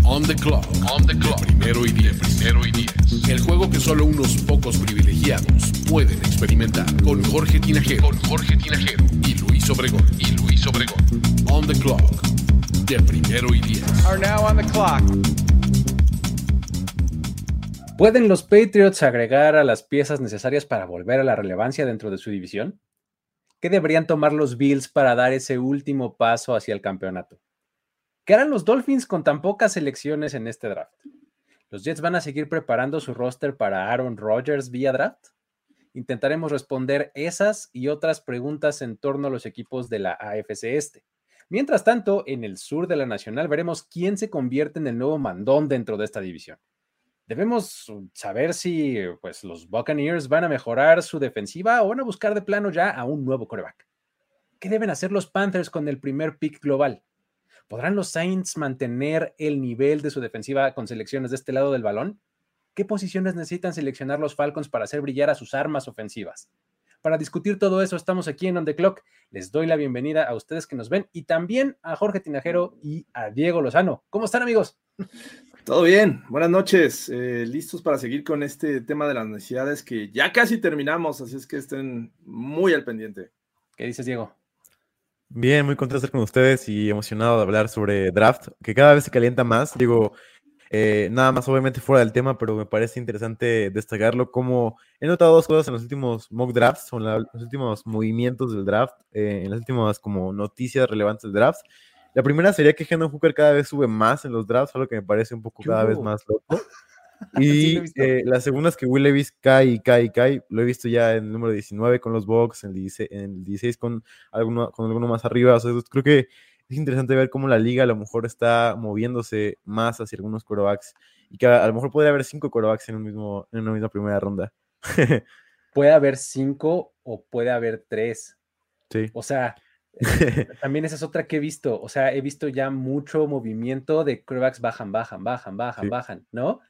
And we're on the clock. On the clock. On the clock. Primero y diez. Primero y diez. El juego que solo unos pocos privilegiados pueden experimentar. Con Jorge Tinajero. Con Jorge Tinajero. Y Luis Obregón. Y Luis Obregón. On the clock. De primero y diez. Are now on the clock. ¿Pueden los Patriots agregar a las piezas necesarias para volver a la relevancia dentro de su división? ¿Qué deberían tomar los Bills para dar ese último paso hacia el campeonato? ¿Qué harán los Dolphins con tan pocas selecciones en este draft? ¿Los Jets van a seguir preparando su roster para Aaron Rodgers vía draft? Intentaremos responder esas y otras preguntas en torno a los equipos de la AFC Este. Mientras tanto, en el sur de la Nacional veremos quién se convierte en el nuevo mandón dentro de esta división. Debemos saber si pues, los Buccaneers van a mejorar su defensiva o van a buscar de plano ya a un nuevo coreback. ¿Qué deben hacer los Panthers con el primer pick global? ¿Podrán los Saints mantener el nivel de su defensiva con selecciones de este lado del balón? ¿Qué posiciones necesitan seleccionar los Falcons para hacer brillar a sus armas ofensivas? Para discutir todo eso, estamos aquí en On the Clock. Les doy la bienvenida a ustedes que nos ven y también a Jorge Tinajero y a Diego Lozano. ¿Cómo están, amigos? Todo bien, buenas noches. Eh, listos para seguir con este tema de las necesidades que ya casi terminamos, así es que estén muy al pendiente. ¿Qué dices, Diego? Bien, muy contento de estar con ustedes y emocionado de hablar sobre draft, que cada vez se calienta más. Digo, eh, nada más obviamente fuera del tema, pero me parece interesante destacarlo como he notado dos cosas en los últimos mock drafts, o en la- los últimos movimientos del draft, eh, en las últimas como noticias relevantes del draft. La primera sería que Hendon Hooker cada vez sube más en los drafts, algo que me parece un poco ¿Qué cada vez más loco. Y eh, la segunda es que Will Levis cae y cae y cae. Lo he visto ya en el número 19 con los Bucks, en el 16, en el 16 con alguno, con alguno más arriba. O sea, creo que es interesante ver cómo la liga a lo mejor está moviéndose más hacia algunos quarterbacks y que a, a lo mejor podría haber cinco quarterbacks en, un mismo, en una misma primera ronda. Puede haber cinco o puede haber tres. sí. O sea, también esa es otra que he visto. O sea, he visto ya mucho movimiento de quarterbacks bajan, bajan, bajan, bajan, Sí. bajan, ¿no?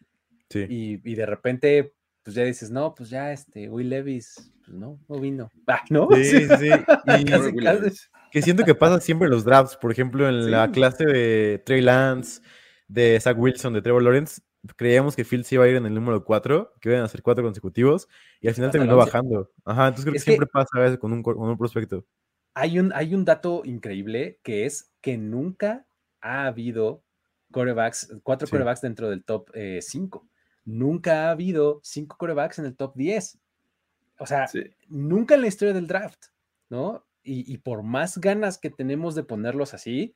Sí. Y, y de repente, pues ya dices, no, pues ya este, Will Levis, pues no, no vino. Ah, ¿no? Sí, sí, sí. Y Casi, casi. Que siento que pasa siempre en los drafts. Por ejemplo, en la clase de Trey Lance, de Zach Wilson, de Trevor Lawrence, creíamos que Fields iba a ir en el número 4, que iban a ser cuatro consecutivos, y al final Hasta terminó 11. bajando. Ajá, entonces creo Es que que- siempre pasa a veces con un, con un prospecto. Hay un, hay un dato increíble que es que nunca ha habido quarterbacks, cuatro Sí. quarterbacks dentro del top 5. Nunca ha habido cinco quarterbacks en el top 10. O sea, Sí. nunca en la historia del draft, ¿no? Y, y por más ganas que tenemos de ponerlos así,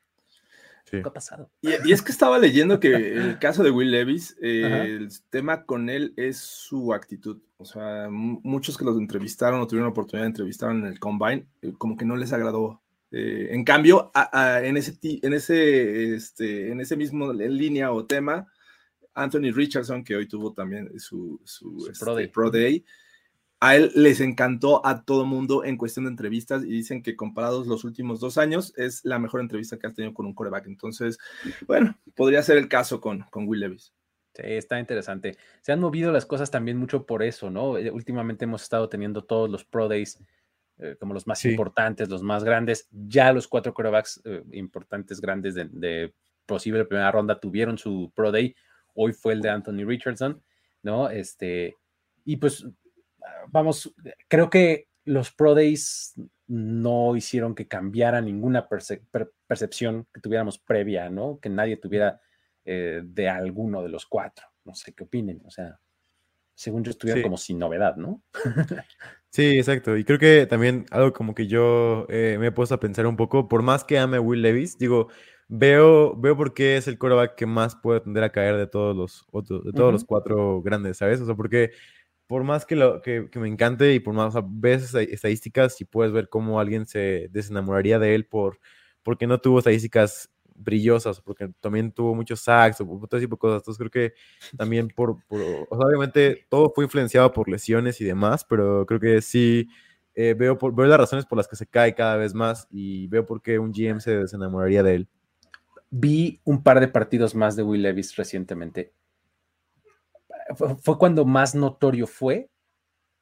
Sí. nunca ha pasado. Y, y es que estaba leyendo que el caso de Will Levis, eh, el tema con él es su actitud. O sea, mu- muchos que los entrevistaron o tuvieron la oportunidad de entrevistar en el Combine, eh, como que no les agradó. Eh, en cambio, a- a- en, ese, en, ese, este, en ese mismo en línea o tema, Anthony Richardson, que hoy tuvo también su, su, Su este, Pro Day. Pro Day, a él les encantó a todo mundo en cuestión de entrevistas y dicen que comparados los últimos dos años es la mejor entrevista que has tenido con un coreback. Entonces, bueno, podría ser el caso con, con Will Levis. Sí, está interesante. Se han movido las cosas también mucho por eso, ¿no? Eh, Últimamente hemos estado teniendo todos los Pro Days eh, como los más Sí. importantes, los más grandes. Ya los cuatro quarterbacks eh, importantes, grandes de, de posible primera ronda tuvieron su Pro Day. Hoy fue el de Anthony Richardson, ¿no? Este, y pues, vamos, creo que los Pro Days no hicieron que cambiara ninguna perce- per- percepción que tuviéramos previa, ¿no? Que nadie tuviera eh, de alguno de los cuatro. No sé qué opinen. O sea, según yo estuvieron Sí. como sin novedad, ¿no? Sí, exacto. Y creo que también algo como que yo eh, me he puesto a pensar un poco, por más que ame a Will Levis, digo, veo, veo por qué es el quarterback que más puede tender a caer de todos los otros, de todos los cuatro grandes, ¿sabes? O sea, porque por más que, lo, que, que me encante y por más, o sea, ves estadísticas y puedes ver cómo alguien se desenamoraría de él por, porque no tuvo estadísticas brillosas, porque también tuvo muchos sacks o todo tipo de cosas. Entonces creo que también por, por obviamente todo fue influenciado por lesiones y demás, pero creo que sí eh, veo, por, veo las razones por las que se cae cada vez más y veo por qué un GM se desenamoraría de él. Vi un par de partidos más de Will Levis recientemente. Fue, cuando más notorio fue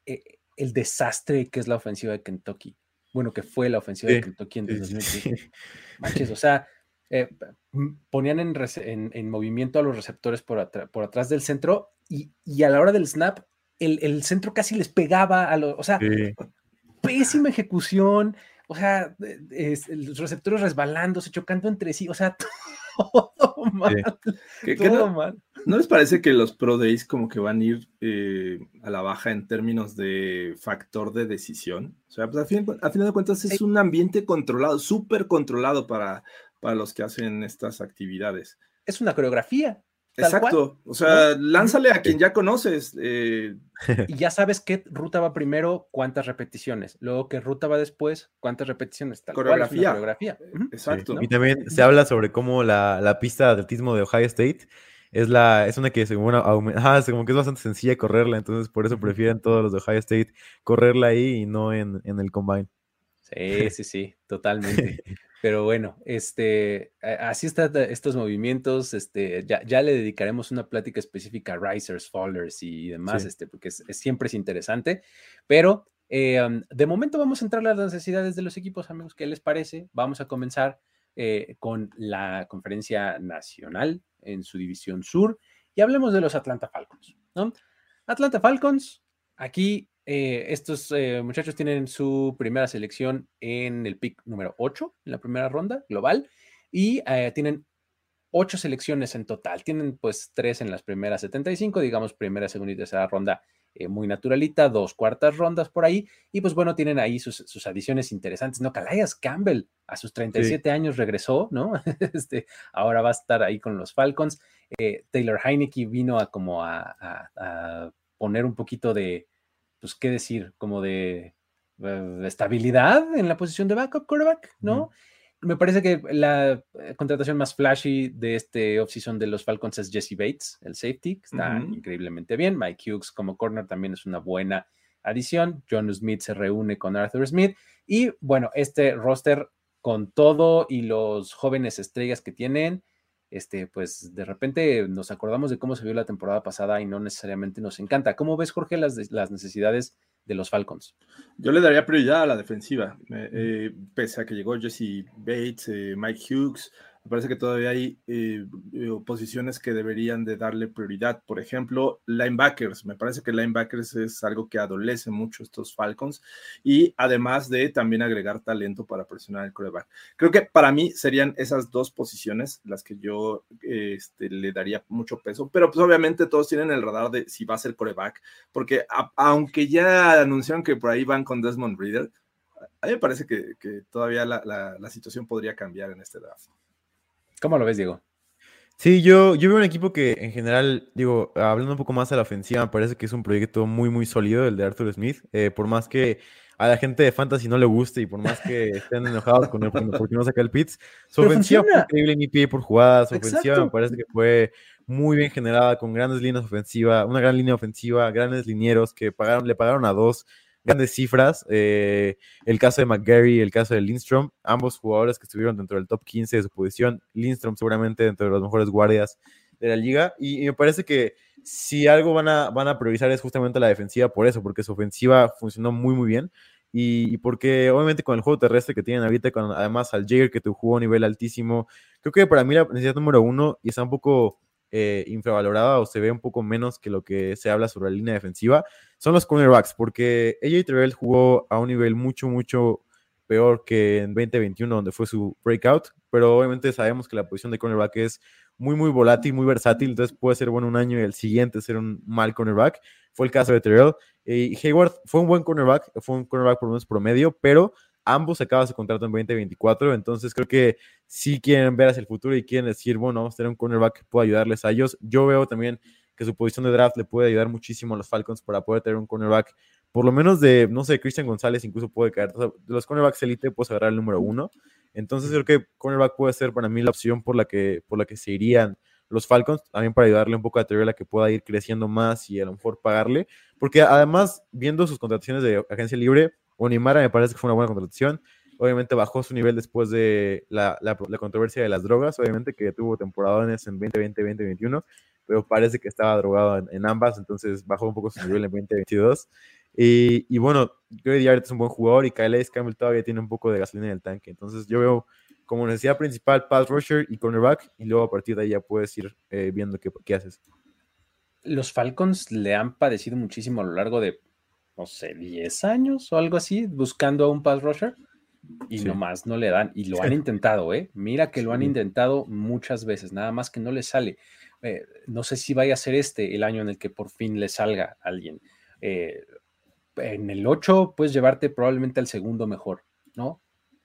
eh, el desastre que es la ofensiva de Kentucky. Bueno, que fue la ofensiva de Kentucky en 2015. Manches, o sea, eh, ponían en, movimiento a los receptores por, por atrás del centro y, a la hora del snap, el, centro casi les pegaba a los, o sea, pésima ejecución, o sea, los receptores resbalándose, chocando entre sí, o sea, todo mal. todo no, mal. ¿No les parece que los Pro Days como que van a ir eh, a la baja en términos de factor de decisión? O sea, pues a fin, de cuentas es un ambiente controlado, súper controlado para, para los que hacen estas actividades. Es una coreografía. Exacto, o sea, lánzale a quien ya conoces. Eh. Y ya sabes qué ruta va primero, cuántas repeticiones. Luego qué ruta va después, cuántas repeticiones. Tal coreografía. coreografía. Exacto. Y también se habla sobre cómo la, la, pista de atletismo de Ohio State es, la, es una que según ah, como que es bastante sencilla correrla, entonces por eso prefieren todos los de Ohio State correrla ahí y no en, en el combine. Sí, sí, sí, totalmente. Pero bueno, este, así están estos movimientos. Este, ya, ya, le dedicaremos una plática específica a risers, fallers y demás, este, porque es, siempre es interesante. Pero eh, de momento vamos a entrar a las necesidades de los equipos, amigos. ¿Qué les parece? Vamos a comenzar eh, con la conferencia nacional en su división sur y hablemos de los Atlanta Falcons. ¿no? Atlanta Falcons, aquí eh, estos eh, muchachos tienen su primera selección en el pick número 8, en la primera ronda global, y eh, tienen ocho selecciones en total. Tienen pues tres en las primeras 75, digamos primera, segunda y tercera ronda muy naturalita, dos cuartas rondas por ahí, y pues bueno, tienen ahí sus, adiciones interesantes, ¿no? Calais Campbell a sus 37 años regresó, ¿no? este, ahora va a estar ahí con los Falcons. Taylor Heineke vino a como a poner un poquito de, pues, ¿qué decir? Como de, eh, estabilidad en la posición de backup quarterback, ¿no? Me parece que la eh, contratación más flashy de este offseason de los Falcons es Jesse Bates, el safety, que está increíblemente bien. Mike Hughes como corner también es una buena adición. John Smith se reúne con Arthur Smith. Y bueno, este roster con todo y los jóvenes estrellas que tienen, este, pues de repente nos acordamos de cómo se vio la temporada pasada y no necesariamente nos encanta. ¿Cómo ves, Jorge, las, las necesidades de los Falcons? Yo le daría prioridad a la defensiva, eh, pese a que llegó Jesse Bates, eh, Mike Hughes, me parece que todavía hay eh, eh, posiciones que deberían de darle prioridad. Por ejemplo, linebackers. Me parece que linebackers es algo que adolece mucho estos Falcons. Y además de también agregar talento para presionar el coreback. Creo que para mí serían esas dos posiciones las que yo este, le daría mucho peso. Pero pues obviamente todos tienen el radar de si va a ser coreback. Porque aunque ya anunciaron que por ahí van con Desmond Reader, a mí me parece que, todavía la situación podría cambiar en este draft. ¿Cómo lo ves, Diego? Sí, yo, yo veo un equipo que en general, digo, hablando un poco más de la ofensiva, me parece que es un proyecto muy, muy sólido, el de Arthur Smith. Eh, por más que a la gente de Fantasy no le guste y por más que estén enojados con él porque no saca el Pitts, su ofensiva fue increíble en EPA por jugadas, su ofensiva me parece que fue muy bien generada, con grandes líneas ofensivas, una gran línea ofensiva, grandes linieros que pagaron, le pagaron a dos grandes cifras. Eh, el caso de McGarry, el caso de Lindstrom, ambos jugadores que estuvieron dentro del top 15 de su posición. Lindstrom seguramente dentro de los mejores guardias de la liga. Y, me parece que si algo van a, van a priorizar es justamente la defensiva por eso, porque su ofensiva funcionó muy, muy bien. Y, porque obviamente con el juego terrestre que tienen ahorita, con además al Jager que te jugó a nivel altísimo, creo que para mí la necesidad número uno, y está un poco eh, infravalorada o se ve un poco menos que lo que se habla sobre la línea defensiva, son los cornerbacks, porque AJ Terrell jugó a un nivel mucho, mucho peor que en 2021, donde fue su breakout, pero obviamente sabemos que la posición de cornerback es muy, muy volátil, muy versátil, entonces puede ser bueno un año y el siguiente ser un mal cornerback. Fue el caso de Terrell. Y Hayward fue un buen cornerback, fue un cornerback por lo menos promedio, pero ambos acaban su contrato en 2024, entonces creo que si quieren ver hacia el futuro y quieren decir, bueno, vamos a tener un cornerback que pueda ayudarles a ellos. Yo veo también que su posición de draft le puede ayudar muchísimo a los Falcons para poder tener un cornerback por lo menos de, no sé, Christian González incluso puede caer. O sea, de los cornerbacks elite puedes agarrar el número uno. Entonces creo que cornerback puede ser para mí la opción por la que, por la que se irían los Falcons, también para ayudarle un poco a Terrell a que pueda ir creciendo más y a lo mejor pagarle, porque además, viendo sus contrataciones de agencia libre, Onimara me parece que fue una buena contratación. Obviamente bajó su nivel después de la, la, controversia de las drogas, obviamente que tuvo temporadas en 2020, 2021, pero parece que estaba drogado en, ambas, entonces bajó un poco su nivel en 2022. Y, y bueno, Grady Jarrett es un buen jugador y Kyle Campbell todavía tiene un poco de gasolina en el tanque, entonces yo veo como necesidad principal pass rusher y cornerback y luego a partir de ahí ya puedes ir eh, viendo qué, qué, haces. Los Falcons le han padecido muchísimo a lo largo de, no sé, 10 años o algo así, buscando a un pass rusher y nomás no le dan. Y lo han intentado, ¿eh? Mira que lo han intentado muchas veces, nada más que no le sale. Eh, no sé si vaya a ser este el año en el que por fin le salga a alguien. Eh, en el 8 puedes llevarte probablemente al segundo mejor, ¿no?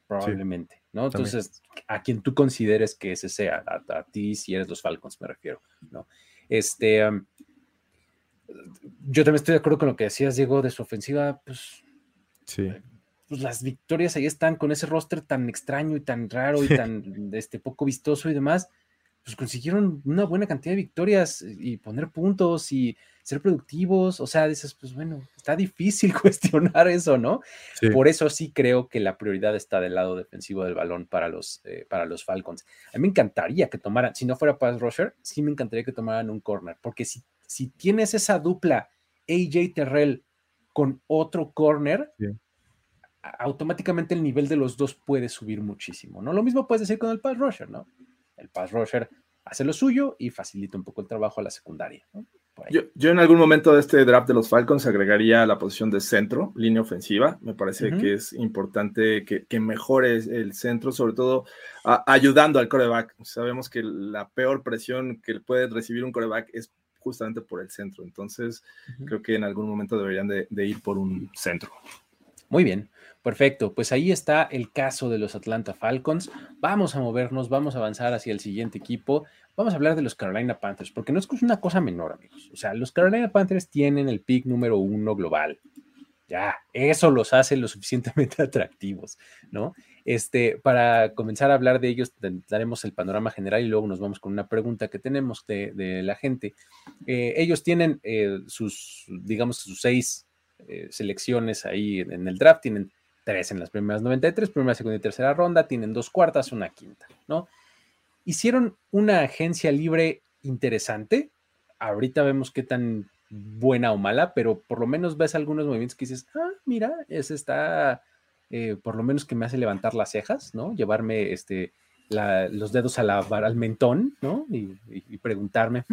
Probablemente. ¿no? Entonces, a quien tú consideres que ese sea, a, ti si eres los Falcons, me refiero, ¿no? Este, yo también estoy de acuerdo con lo que decías, Diego, de su ofensiva, pues, sí. pues las victorias ahí están con ese roster tan extraño y tan raro y tan este, poco vistoso y demás, pues consiguieron una buena cantidad de victorias y poner puntos y ser productivos, o sea, dices, pues bueno, está difícil cuestionar eso, ¿no? Por eso sí creo que la prioridad está del lado defensivo del balón para los, eh, para los Falcons. A mí me encantaría que tomaran, si no fuera Pass Rusher, sí me encantaría que tomaran un corner, porque si, si tienes esa dupla AJ Terrell con otro corner, automáticamente el nivel de los dos puede subir muchísimo, ¿no? Lo mismo puedes decir con el Pass Rusher, ¿no? El Pass Rusher hace lo suyo y facilita un poco el trabajo a la secundaria, ¿no? Yo, en algún momento de este draft de los Falcons agregaría la posición de centro, línea ofensiva. Me parece que es importante que, que, mejore el centro, sobre todo ayudando al coreback. Sabemos que la peor presión que puede recibir un coreback es justamente por el centro. Entonces, creo que en algún momento deberían de, de ir por un centro. Muy bien, perfecto. Pues ahí está el caso de los Atlanta Falcons. Vamos a movernos, vamos a avanzar hacia el siguiente equipo. Vamos a hablar de los Carolina Panthers, porque no es una cosa menor, amigos. O sea, los Carolina Panthers tienen el pick número uno global. Ya, eso los hace lo suficientemente atractivos, ¿no? Este, para comenzar a hablar de ellos, daremos el panorama general y luego nos vamos con una pregunta que tenemos de, la gente. Eh, ellos tienen eh, sus, digamos, sus seis eh, selecciones ahí en, en, el draft, tienen tres en las primeras 93, primera, segunda y tercera ronda, tienen dos cuartas, una quinta, ¿no? hicieron una agencia libre interesante. Ahorita vemos qué tan buena o mala, pero por lo menos ves algunos movimientos que dices, ah, mira, ese está, eh, por lo menos que me hace levantar las cejas, ¿no? Llevarme este, los dedos a la, al mentón, ¿no? Y, preguntarme,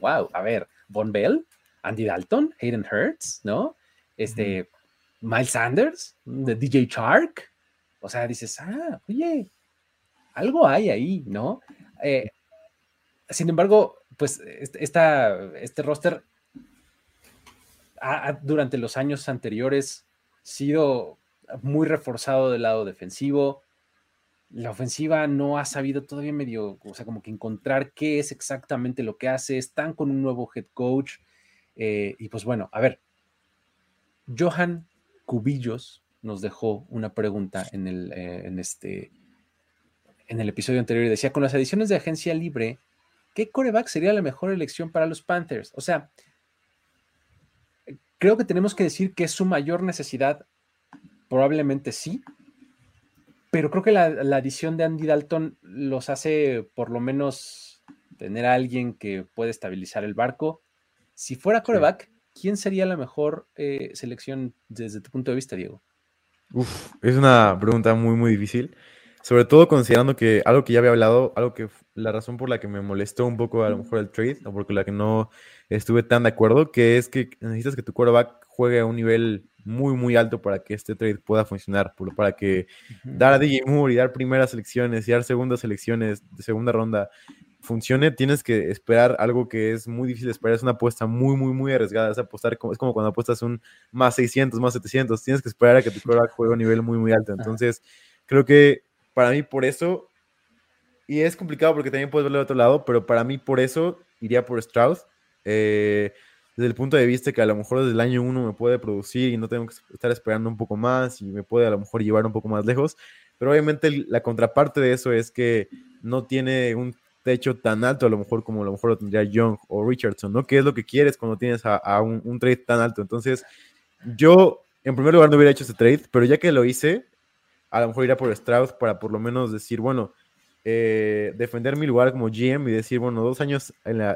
wow, hmm, a ver, Von Bell, Andy Dalton, Hayden Hurts, ¿no? Este, Miles Sanders, de DJ Shark. O sea, dices, ah, oye, algo hay ahí, ¿no? Eh, sin embargo, pues esta, este roster durante los años anteriores sido muy reforzado del lado defensivo. La ofensiva no ha sabido todavía medio, o sea, como que encontrar qué es exactamente lo que hace. Están con un nuevo head coach. Eh, y pues bueno, a ver, Johan Cubillos nos dejó una pregunta en, el, eh, en este en el episodio anterior decía, con las ediciones de agencia libre, ¿qué coreback sería la mejor elección para los Panthers? O sea, creo que tenemos que decir que es su mayor necesidad, probablemente sí, pero creo que la, la adición de Andy Dalton los hace por lo menos tener a alguien que puede estabilizar el barco. Si fuera coreback, ¿quién sería la mejor eh, selección desde tu punto de vista, Diego? Uf, es una pregunta muy, muy difícil. Sobre todo considerando que algo que ya había hablado, algo que la razón por la que me molestó un poco a lo mejor el trade, o porque la que no estuve tan de acuerdo, que es que necesitas que tu quarterback juegue a un nivel muy, muy alto para que este trade pueda funcionar, para que dar a DJ Moore y dar primeras selecciones y dar segundas selecciones de segunda ronda funcione, tienes que esperar algo que es muy difícil de esperar, es una apuesta muy, muy, muy arriesgada, es apostar, es como cuando apuestas un más 600, más 700, tienes que esperar a que tu quarterback juegue a un nivel muy, muy alto, entonces creo que para mí por eso, y es complicado porque también puedes verlo de otro lado, pero para mí por eso iría por Strauss. Eh, desde el punto de vista que a lo mejor desde el año uno me puede producir y no tengo que estar esperando un poco más y me puede a lo mejor llevar un poco más lejos. Pero obviamente la contraparte de eso es que no tiene un techo tan alto a lo mejor como a lo mejor lo tendría Young o Richardson, ¿no? ¿Qué es lo que quieres cuando tienes a, un, un, trade tan alto? Entonces, yo en primer lugar no hubiera hecho ese trade, pero ya que lo hice, a lo mejor iría por Strauss para por lo menos decir, bueno, eh, defender mi lugar como GM y decir, bueno, dos años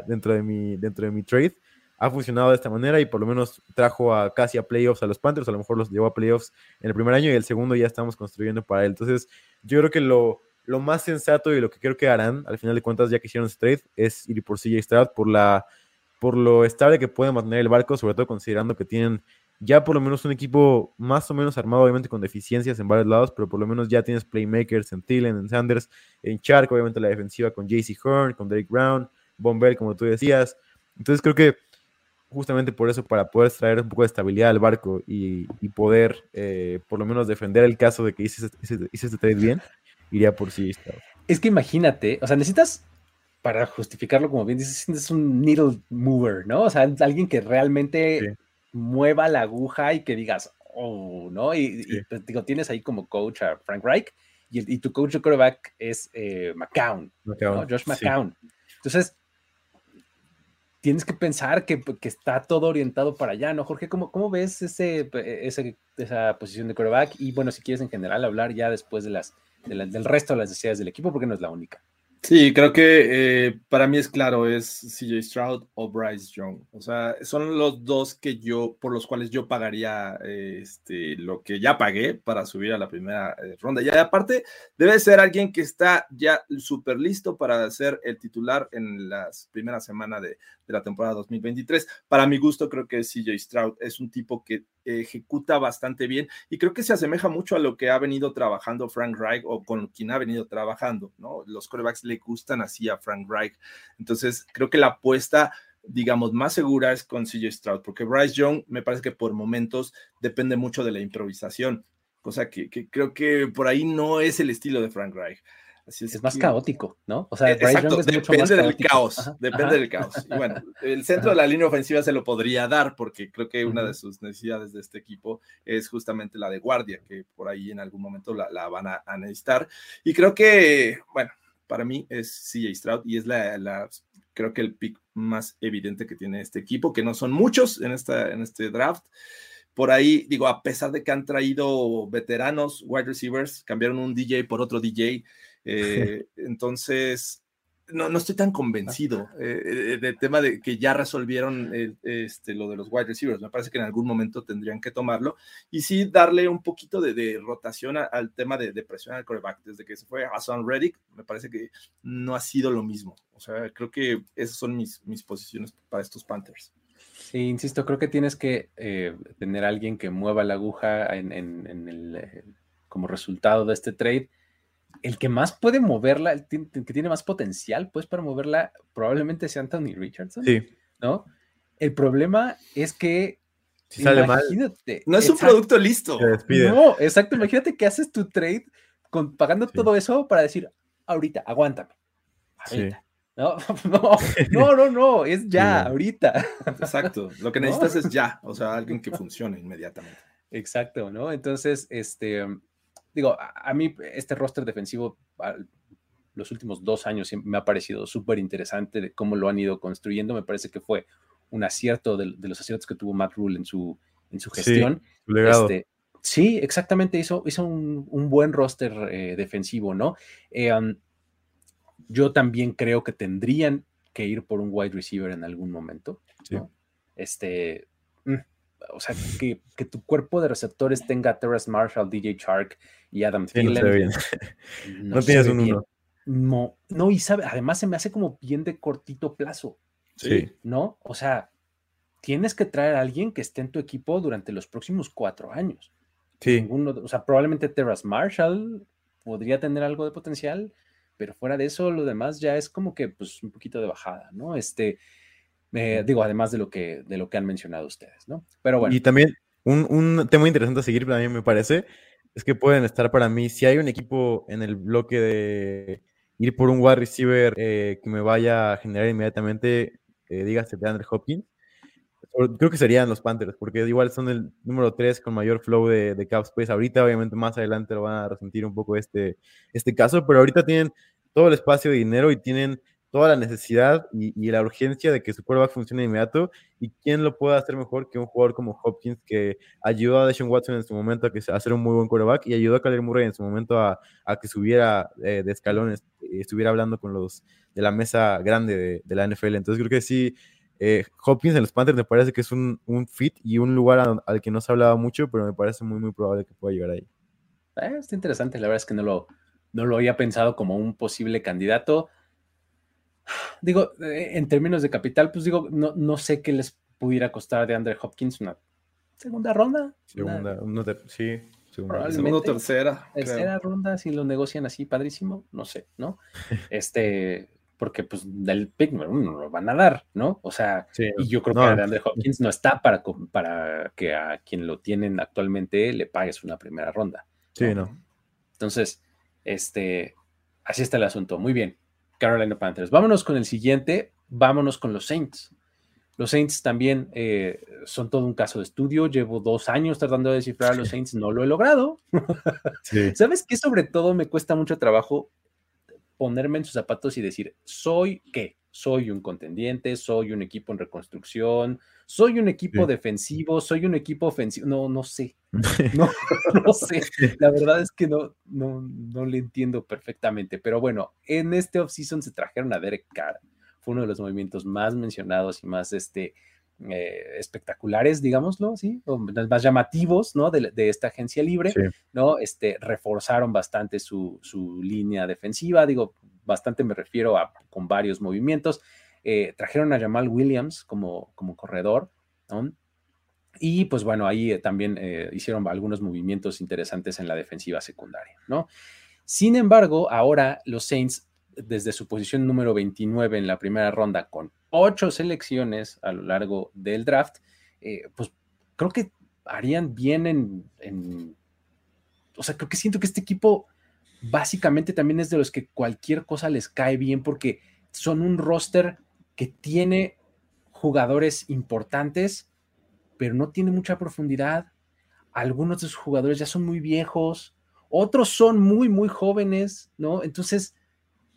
dentro, de mi, dentro de mi trade ha funcionado de esta manera y por lo menos trajo a casi a playoffs a los Panthers, a lo mejor los llevó a playoffs en el primer año y el segundo ya estamos construyendo para él. Entonces, yo creo que lo, lo más sensato y lo que creo que harán, al final de cuentas, ya que hicieron ese trade, es ir por CJ Stroud, por, la, por lo estable que puede mantener el barco, sobre todo considerando que tienen ya por lo menos un equipo más o menos armado, obviamente con deficiencias en varios lados, pero por lo menos ya tienes playmakers en Thielen, en Sanders, en Chark, obviamente la defensiva con JC Horn, con Derek Brown, Bombell, como tú decías. Entonces creo que justamente por eso, para poder traer un poco de estabilidad al barco y, poder eh, por lo menos defender el caso de que hice, este trade bien, iría por sí. Es que imagínate, o sea, necesitas, para justificarlo como bien dices, es un needle mover, ¿no? O sea, alguien que realmente mueva la aguja y que digas, oh, ¿no? Y, pues, digo, tienes ahí como coach a Frank Reich y, tu coach de quarterback es eh, McCown, Josh McCown. Entonces, tienes que pensar que, está todo orientado para allá, ¿no, Jorge? ¿Cómo, cómo ves ese, esa posición de quarterback? Y bueno, si quieres en general hablar ya después de las, del resto de las necesidades del equipo, porque no es la única. Sí, creo que eh, para mí es claro, es CJ Stroud o Bryce Young. O sea, son los dos que yo, por los cuales yo pagaría este, lo que ya pagué para subir a la primera eh, ronda. Y aparte, debe ser alguien que está ya súper listo para ser el titular en las primeras semanas de, de la temporada 2023. Para mi gusto, creo que CJ Stroud es un tipo que ejecuta bastante bien y creo que se asemeja mucho a lo que ha venido trabajando Frank Reich o con quien ha venido trabajando, ¿no? Los corebacks le gustan así a Frank Reich. Entonces, creo que la apuesta digamos, más segura es con CJ Stroud, porque Bryce Young me parece que por momentos depende mucho de la improvisación, cosa que, que creo que por ahí no es el estilo de Frank Reich es, más caótico, ¿no? O sea, Exacto, depende del caos, depende del caos. Y bueno, el centro de la línea ofensiva se lo podría dar porque creo que una de sus necesidades de este equipo es justamente la de guardia, que por ahí en algún momento la, van a, necesitar. Y creo que, bueno, para mí es CJ Stroud y es la, creo que el pick más evidente que tiene este equipo, que no son muchos en, esta, en este draft. Por ahí, digo, a pesar de que han traído veteranos, wide receivers, cambiaron un DJ por otro DJ, eh, entonces, no, no, estoy tan convencido eh, eh, del tema de que ya resolvieron este, lo de los wide receivers. Me parece que en algún momento tendrían que tomarlo y sí darle un poquito de, rotación al tema de, presión al coreback. Desde que se fue Hassan Reddick, me parece que no ha sido lo mismo. O sea, creo que esas son mis, mis posiciones para estos Panthers. Sí, insisto, creo que tienes que tener a alguien que mueva la aguja en, en el, como resultado de este trade el que más puede moverla, el que tiene más potencial, pues, para moverla, probablemente sea Anthony Richardson. Sí. ¿No? El problema es que. Si sale mal. No es un producto listo. No, exacto. Imagínate que haces tu trade con, pagando todo eso para decir, ahorita, aguántame. Ahorita. No, no, no, no, es ya, ahorita. Exacto. Lo que necesitas es ya, o sea, alguien que funcione inmediatamente. Exacto, ¿no? Entonces, este, digo, a, mí este roster defensivo los últimos dos años me ha parecido súper interesante de cómo lo han ido construyendo. Me parece que fue un acierto de, los aciertos que tuvo Matt Rule en su, en su gestión. Sí, este, sí exactamente, hizo, hizo un, buen roster eh, defensivo, ¿no? Eh, um, yo también creo que tendrían que ir por un wide receiver en algún momento. Este, mm, o sea, que, tu cuerpo de receptores tenga Terrace Marshall, DJ Shark y Adam Thielen. No, tienes un uno. No, no, y sabe, además se me hace como bien de cortito plazo. Sí. ¿No? O sea, tienes que traer a alguien que esté en tu equipo durante los próximos cuatro años. Sí. o sea, probablemente Terrace Marshall podría tener algo de potencial, pero fuera de eso, lo demás ya es como que, pues, un poquito de bajada, ¿no? Este, eh, digo, además de lo, que, de lo que han mencionado ustedes, ¿no? Pero bueno. Y también un, un tema interesante a seguir también me parece es que pueden estar para mí, si hay un equipo en el bloque de ir por un wide receiver eh, que me vaya a generar inmediatamente, eh, dígase de Andrew Hopkins, creo que serían los Panthers, porque igual son el número 3 con mayor flow de, de cap space. Ahorita, obviamente, más adelante lo van a resentir un poco este, este caso, pero ahorita tienen todo el espacio de dinero y tienen toda la necesidad y, la urgencia de que su quarterback funcione inmediato. ¿Y quién lo puede hacer mejor que un jugador como Hopkins que ayudó a Deshaun Watson en su momento a, que, a ser un muy buen quarterback y ayudó a Kyler Murray en su momento a, que subiera eh, de escalones y estuviera hablando con los de la mesa grande de, de la NFL? Entonces creo que sí, eh, Hopkins en los Panthers me parece que es un, un fit y un lugar al que no se hablaba mucho, pero me parece muy, muy probable que pueda llegar ahí. Eh, está interesante, la verdad es que no lo, no lo había pensado como un posible candidato. Digo, eh, en términos de capital, pues digo, no, no sé qué les pudiera costar de Andre Hopkins una segunda ronda. Segunda, una, sí, segunda. Segunda tercera. Tercera ronda, si lo negocian así, padrísimo, no sé, ¿no? Este, porque pues del pick no lo van a dar, ¿no? O sea, y yo creo que de Andre Hopkins no está para, para que a quien lo tienen actualmente le pagues una primera ronda. Sí, no. Entonces, este, así está el asunto. Muy bien, Carolina Panthers. Vámonos con el siguiente, vámonos con los Saints. Los Saints también eh, son todo un caso de estudio. Llevo dos años tratando de descifrar a los Saints, no lo he logrado. ¿Sabes qué? Sobre todo me cuesta mucho trabajo ponerme en sus zapatos y decir, ¿soy qué? Soy un contendiente, soy un equipo en reconstrucción, soy un equipo defensivo, soy un equipo ofensivo. No, no sé. No, no sé. La verdad es que no, no, no le entiendo perfectamente. Pero bueno, en este offseason se trajeron a Derek Carr. Fue uno de los movimientos más mencionados y más este, eh, espectaculares, digámoslo, ¿sí? O más llamativos, ¿no? De, esta agencia libre, ¿no? Este, reforzaron bastante su, línea defensiva, digo, bastante me refiero a con varios movimientos. Eh, trajeron a Jamal Williams como, como corredor, ¿no? Y pues bueno, ahí eh, también hicieron algunos movimientos interesantes en la defensiva secundaria, ¿no? Sin embargo, ahora los Saints, desde su posición número 29 en la primera ronda, con ocho selecciones a lo largo del draft, eh, pues creo que harían bien en, o sea, creo que siento que este equipo básicamente también es de los que cualquier cosa les cae bien porque son un roster que tiene jugadores importantes, pero no tiene mucha profundidad. Algunos de sus jugadores ya son muy viejos, otros son muy, muy jóvenes, ¿no? Entonces,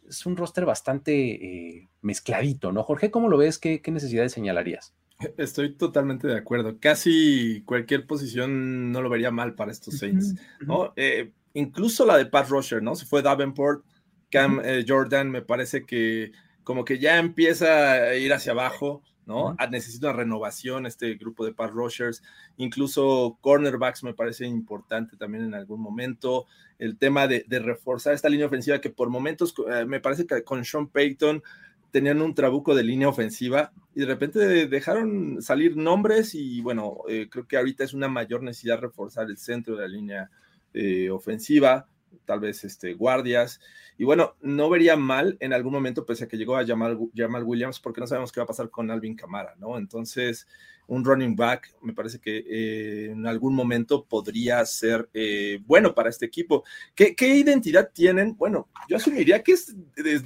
es un roster bastante eh, mezcladito, ¿no? Jorge, ¿cómo lo ves? ¿Qué, necesidades señalarías? Estoy totalmente de acuerdo. Casi cualquier posición no lo vería mal para estos Saints, ¿no? Eh, incluso la de Pat Rusher, ¿no? Se fue Davenport, Cam eh, Jordan, me parece que como que ya empieza a ir hacia abajo, ¿no? Ah, necesita una renovación este grupo de Pat Rushers, incluso cornerbacks me parece importante también en algún momento, el tema de, reforzar esta línea ofensiva que por momentos eh, me parece que con Sean Payton tenían un trabuco de línea ofensiva y de repente dejaron salir nombres y bueno, eh, creo que ahorita es una mayor necesidad reforzar el centro de la línea eh, ofensiva, tal vez este, guardias. Y bueno, no vería mal en algún momento, pese a que llegó a Jamal, Jamal Williams, porque no sabemos qué va a pasar con Alvin Camara, ¿no? Entonces, un running back me parece que eh, en algún momento podría ser eh, bueno para este equipo. ¿Qué, identidad tienen? Bueno, yo asumiría que es,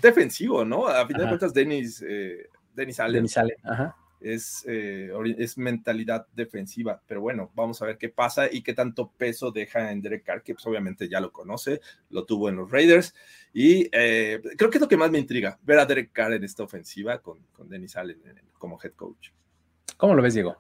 defensivo, ¿no? A final de cuentas, Dennis, eh, Dennis Allen. Dennis Allen, ajá es, eh, es mentalidad defensiva. Pero bueno, vamos a ver qué pasa y qué tanto peso deja en Derek Carr, que pues, obviamente ya lo conoce, lo tuvo en los Raiders. Y eh, creo que es lo que más me intriga, ver a Derek Carr en esta ofensiva con, con Dennis Allen como head coach. ¿Cómo lo ves, Diego?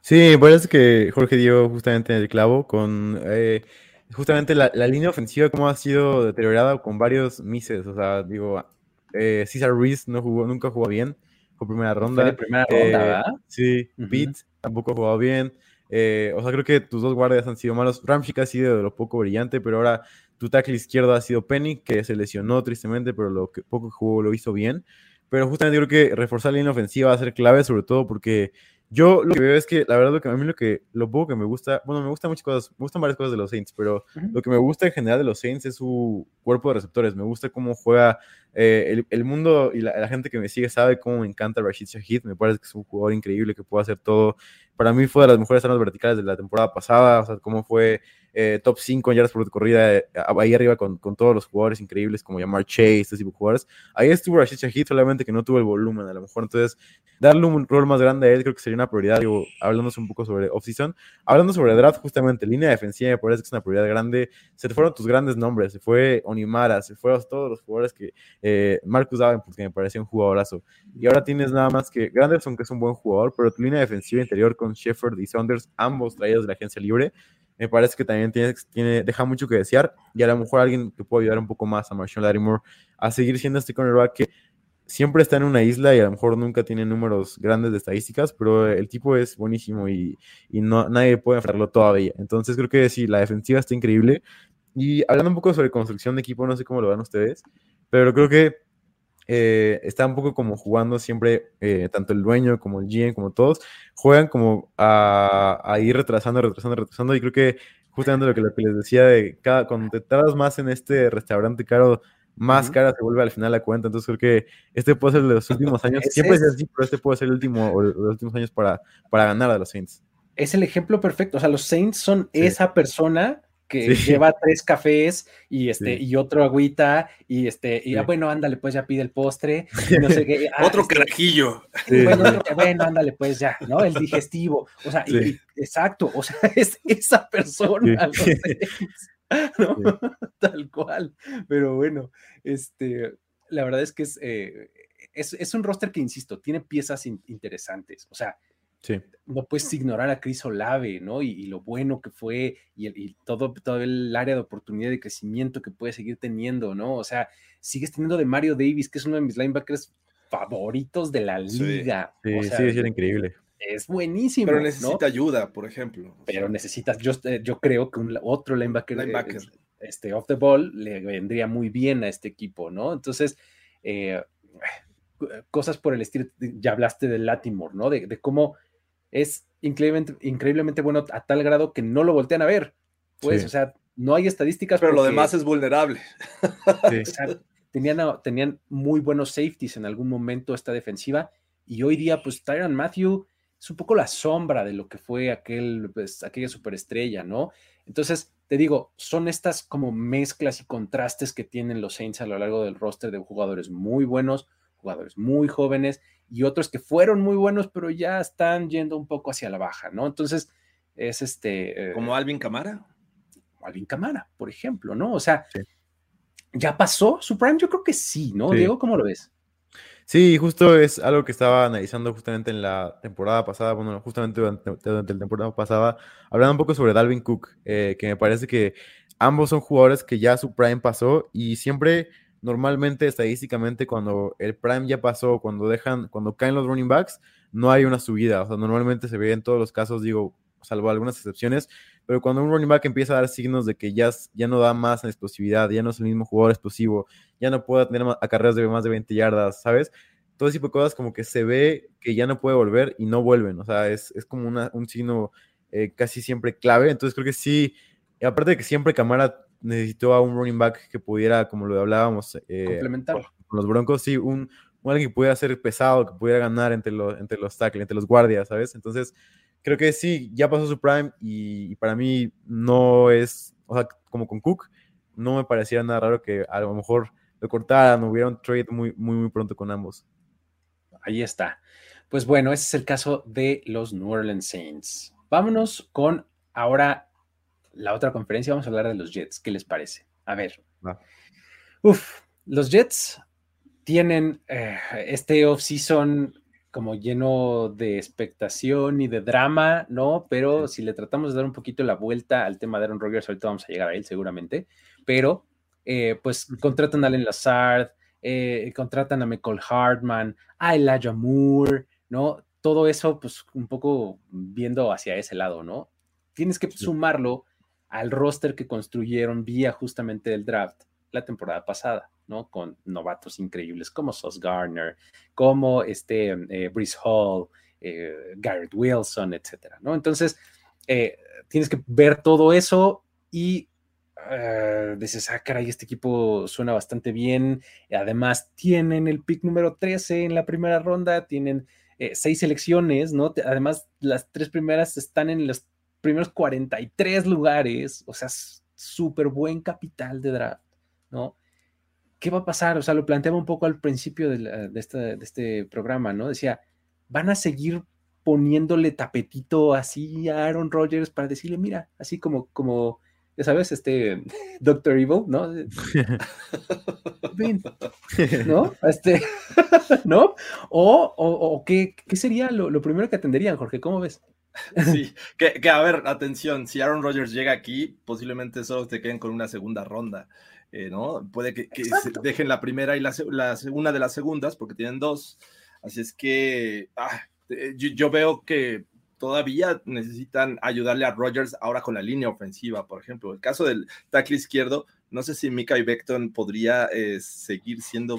Sí, parece que Jorge dio justamente el clavo con eh, justamente la, línea ofensiva, cómo ha sido deteriorada con varios mises. O sea, digo, Cesar Ruiz no jugó, nunca jugó bien por primera ronda. primera ronda, eh, ¿verdad? Sí, Pete tampoco ha jugado bien. Eh, o sea, creo que tus dos guardias han sido malos. Ramchick ha sido de lo poco brillante, pero ahora tu tackle izquierdo ha sido Penny, que se lesionó tristemente, pero lo que poco jugó lo hizo bien. Pero justamente creo que reforzar la línea ofensiva va a ser clave, sobre todo porque yo lo que veo es que, la verdad, lo que a mí lo que lo poco que me gusta, bueno, me gustan muchas cosas, me gustan varias cosas de los Saints, pero lo que me gusta en general de los Saints es su cuerpo de receptores. Me gusta cómo juega eh, el, mundo y la, gente que me sigue sabe cómo me encanta Rashid Shahid. Me parece que es un jugador increíble que puede hacer todo. Para mí fue de las mejores armas verticales de la temporada pasada, o sea, cómo fue eh, top 5 en yardas por corrida, eh, ahí arriba con, con, todos los jugadores increíbles como llamar Chase, este tipo de jugadores. Ahí estuvo Rashid Shahid, solamente que no tuvo el volumen, a lo mejor. Entonces, darle un rol más grande a él creo que sería una prioridad. Digo, hablándose un poco sobre off-season, hablando sobre draft, justamente, línea defensiva, me parece que es una prioridad grande. Se te fueron tus grandes nombres, se fue Onimara, se fueron todos los jugadores que eh, Marcus Davenport, que me parecía un jugadorazo. Y ahora tienes nada más que Granderson, que es un buen jugador, pero tu línea defensiva interior con Shepard y Saunders, ambos traídos de la agencia libre me parece que también tiene, tiene, deja mucho que desear y a lo mejor alguien que pueda ayudar un poco más a Marshall Lattimore a seguir siendo este cornerback que siempre está en una isla y a lo mejor nunca tiene números grandes de estadísticas, pero el tipo es buenísimo y, y no, nadie puede enfrentarlo todavía. Entonces creo que sí, la defensiva está increíble. Y hablando un poco sobre construcción de equipo, no sé cómo lo van ustedes, pero creo que eh, está un poco como jugando siempre, eh, tanto el dueño como el GM, como todos, juegan como a, ir retrasando, retrasando, retrasando. Y creo que justamente lo que, lo que les decía de cada, cuando te tardas más en este restaurante caro, más cara se vuelve al final la cuenta. Entonces creo que este puede ser de los últimos años. Siempre es así, pero este puede ser el último o los últimos años para, para ganar a los Saints. Es el ejemplo perfecto. O sea, los Saints son esa persona que lleva tres cafés y este y otro agüita y este y ah, bueno ándale pues ya pide el postre no sé qué, ah, otro este, carajillo. bueno, ándale pues ya no el digestivo o sea exacto o sea es esa persona ¿no? tal cual pero bueno este la verdad es que es, eh, es, es un roster que insisto tiene piezas interesantes o sea no puedes ignorar a Chris Olave, ¿no? Y, lo bueno que fue y, todo, todo el área de oportunidad de crecimiento que puede seguir teniendo, ¿no? O sea, sigues teniendo de Mario Davis, que es uno de mis linebackers favoritos de la liga. Sí, sí, es increíble. Es buenísimo. Pero necesita ayuda, por ejemplo. Pero necesitas, yo, eh, yo creo que un, otro linebacker, eh, este, off the ball le vendría muy bien a este equipo, ¿no? Entonces, eh, cosas por el estilo, ya hablaste de Latimore, ¿no? de cómo es increíblemente, increíblemente bueno a tal grado que no lo voltean a ver. Pues, o sea, no hay estadísticas. Pero lo demás es vulnerable. tenían, tenían muy buenos safeties en algún momento esta defensiva y hoy día, pues Tyron Matthew es un poco la sombra de lo que fue aquel, pues, aquella superestrella, ¿no? Entonces, te digo, son estas como mezclas y contrastes que tienen los Saints a lo largo del roster de jugadores muy buenos, jugadores muy jóvenes y otros que fueron muy buenos, pero ya están yendo un poco hacia la baja, ¿no? Entonces, es este... Eh, ¿Como Alvin Camara? Alvin Camara, por ejemplo, ¿no? O sea, ¿ya pasó su prime? Yo creo que sí, ¿no? Diego, ¿cómo lo ves? Sí, justo es algo que estaba analizando justamente en la temporada pasada, bueno, justamente durante, la temporada pasada, hablando un poco sobre Dalvin Cook, eh, que me parece que ambos son jugadores que ya su prime pasó y siempre normalmente estadísticamente cuando el prime ya pasó, cuando dejan, cuando caen los running backs, no hay una subida. O sea, normalmente se ve en todos los casos, digo, salvo algunas excepciones, pero cuando un running back empieza a dar signos de que ya, ya no da más explosividad, ya no es el mismo jugador explosivo, ya no puede tener carreras de más de 20 yardas, ¿sabes? Todo ese tipo de cosas como que se ve que ya no puede volver y no vuelven. O sea, es, como un signo eh, casi siempre clave. Entonces creo que sí, aparte de que siempre Camara necesitó a un running back que pudiera, como lo hablábamos, eh, complementar con los Broncos, sí, un, alguien que pudiera ser pesado, que pudiera ganar entre los, entre los tackles, entre los guardias, ¿sabes? Entonces, creo que sí, ya pasó su prime y, para mí no es, o sea, como con Cook, no me parecía nada raro que a lo mejor lo cortaran, hubiera un trade muy, muy, muy pronto con ambos. Ahí está. Pues bueno, ese es el caso de los New Orleans Saints. Vámonos con ahora la otra conferencia vamos a hablar de los Jets. ¿Qué les parece? A ver. Uf, los Jets tienen eh, este off-season como lleno de expectación y de drama, ¿no? Pero si le tratamos de dar un poquito la vuelta al tema de Aaron Rodgers, ahorita vamos a llegar a él seguramente, pero eh, pues contratan a Allen Lazard, eh, contratan a Michael Hartman, a Elijah Moore, ¿no? Todo eso, pues un poco viendo hacia ese lado, ¿no? Tienes que sumarlo al roster que construyeron vía justamente el draft la temporada pasada, ¿no? Con novatos increíbles como Sos Garner, como este eh, Hall, eh, Garrett Wilson, etcétera, ¿no? Entonces, eh, tienes que ver todo eso y uh, dices, ah, caray, este equipo suena bastante bien. Además, tienen el pick número 13 en la primera ronda, tienen seis selecciones, ¿no? Además, las tres primeras están en los primeros 43 lugares, o sea, súper buen capital de draft, ¿no? ¿Qué va a pasar? O sea, lo planteaba un poco al principio de, este, de este programa, ¿no? Decía, van a seguir poniéndole tapetito así a Aaron Rodgers para decirle, mira, así como, como, ya sabes, este Doctor Evil, ¿no? ¿no? Este, ¿no? O, o, ¿qué, ¿qué, sería lo, lo, primero que atenderían, Jorge? ¿Cómo ves? Sí, que, que, a ver, atención, si Aaron Rodgers llega aquí, posiblemente solo te queden con una segunda ronda, eh, ¿no? Puede que, que dejen la primera y la, la, una de las segundas, porque tienen dos. Así es que ah, eh, yo, yo, veo que todavía necesitan ayudarle a Rodgers ahora con la línea ofensiva, por ejemplo. El caso del tackle izquierdo, no sé si Mika y Beckton podría eh, seguir siendo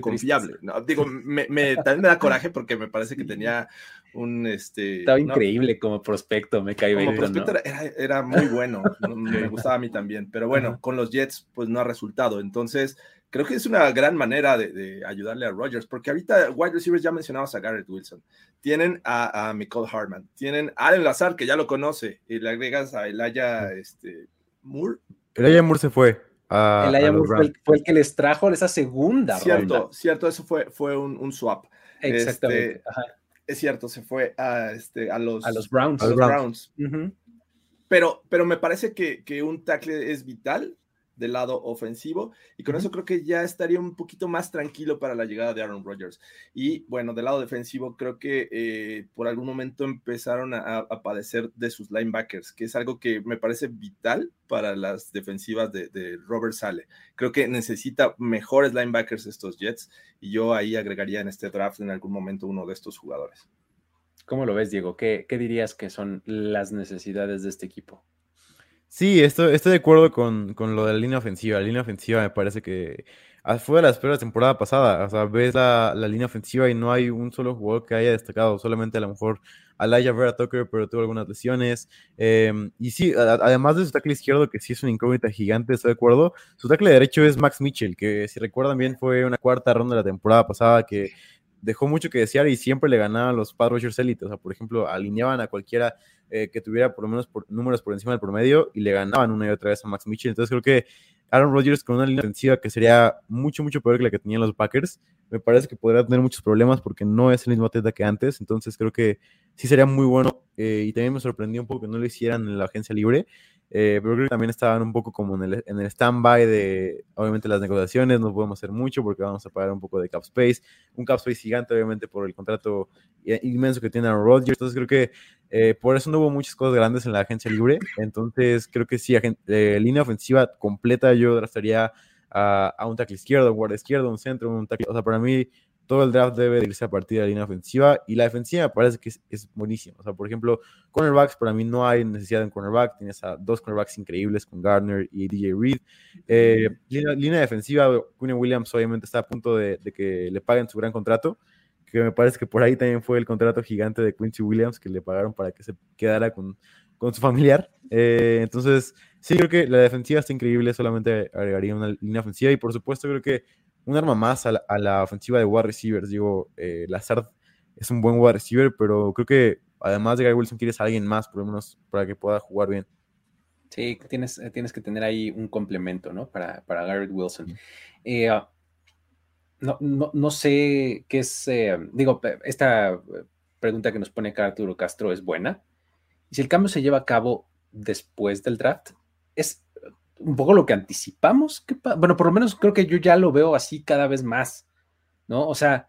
confiable. No, digo, me, me, también me da coraje porque me parece que tenía un este. Estaba increíble como prospecto, me cae Como prospecto era, era, muy bueno, me gustaba a mí también, pero bueno, con los Jets pues no ha resultado. Entonces, creo que es una gran manera de, de ayudarle a Rodgers, porque ahorita wide receivers ya mencionabas a Garrett Wilson, tienen a, a Nicole Hartman, tienen a Allen Lazar, que ya lo conoce, y le agregas a Elijah este, Moore. Elijah Moore se fue. A, el Moore fue el, fue el, que les trajo esa segunda cierto, ronda. Cierto, eso fue, fue un, un swap. Exactamente. Este, es cierto, se fue a, este, a, los, a los Browns. A los Browns. Uh -huh. pero, pero me parece que, que, un tackle es vital del lado ofensivo y con eso creo que ya estaría un poquito más tranquilo para la llegada de Aaron Rodgers. Y bueno, del lado defensivo creo que eh, por algún momento empezaron a, a, padecer de sus linebackers, que es algo que me parece vital para las defensivas de, de Robert Sale. Creo que necesita mejores linebackers estos Jets y yo ahí agregaría en este draft en algún momento uno de estos jugadores. ¿Cómo lo ves, Diego? ¿Qué, qué dirías que son las necesidades de este equipo? Sí, estoy, estoy de acuerdo con, con, lo de la línea ofensiva. La línea ofensiva me parece que fue de las peores temporada pasada. O sea, ves la, la, línea ofensiva y no hay un solo jugador que haya destacado. Solamente a lo mejor Alaya Vera Tucker, pero tuvo algunas lesiones. Eh, y sí, además de su tackle izquierdo, que sí es una incógnita gigante, estoy de acuerdo. Su tackle derecho es Max Mitchell, que si recuerdan bien fue una cuarta ronda de la temporada pasada que dejó mucho que desear y siempre le ganaban los Pad Rushers Elite. O sea, por ejemplo, alineaban a cualquiera eh, que tuviera por lo menos por, números por encima del promedio y le ganaban una y otra vez a Max Mitchell. Entonces creo que Aaron Rodgers con una línea ofensiva que sería mucho, mucho peor que la que tenían los Packers, me parece que podría tener muchos problemas porque no es el mismo atleta que antes. Entonces creo que sí sería muy bueno eh, y también me sorprendió un poco que no lo hicieran en la agencia libre. Eh, pero creo que también estaban un poco como en el, en stand-by de, obviamente, las negociaciones, no podemos hacer mucho porque vamos a pagar un poco de cap space, un cap space gigante, obviamente, por el contrato inmenso que tiene Aaron Rodgers, entonces creo que eh, por eso no hubo muchas cosas grandes en la agencia libre, entonces creo que sí, eh, línea ofensiva completa, yo draftaría a, a un tackle izquierdo, un guardia izquierdo, un centro, un tackle, o sea, para mí todo el draft debe de irse a partir de la línea ofensiva y la defensiva me parece que es, es buenísima. O sea, por ejemplo, cornerbacks, para mí no hay necesidad de un cornerback. Tienes a dos cornerbacks increíbles con Gardner y DJ Reed. Eh, línea, línea, defensiva, Quinn Williams obviamente está a punto de, de, que le paguen su gran contrato, que me parece que por ahí también fue el contrato gigante de Quincy Williams que le pagaron para que se quedara con, con su familiar. Eh, entonces, sí, creo que la defensiva está increíble, solamente agregaría una línea ofensiva y por supuesto creo que un arma más a la, a la, ofensiva de wide receivers. Digo, eh, Lazard es un buen wide receiver, pero creo que además de Gary Wilson quieres a alguien más, por lo menos para que pueda jugar bien. Sí, tienes, tienes que tener ahí un complemento, ¿no? Para, para Garrett Wilson. Eh, no, no, no, sé qué es, eh, digo, esta pregunta que nos pone acá Arturo Castro es buena. Y si el cambio se lleva a cabo después del draft, es un poco lo que anticipamos. Que bueno, por lo menos creo que yo ya lo veo así cada vez más, ¿no? O sea,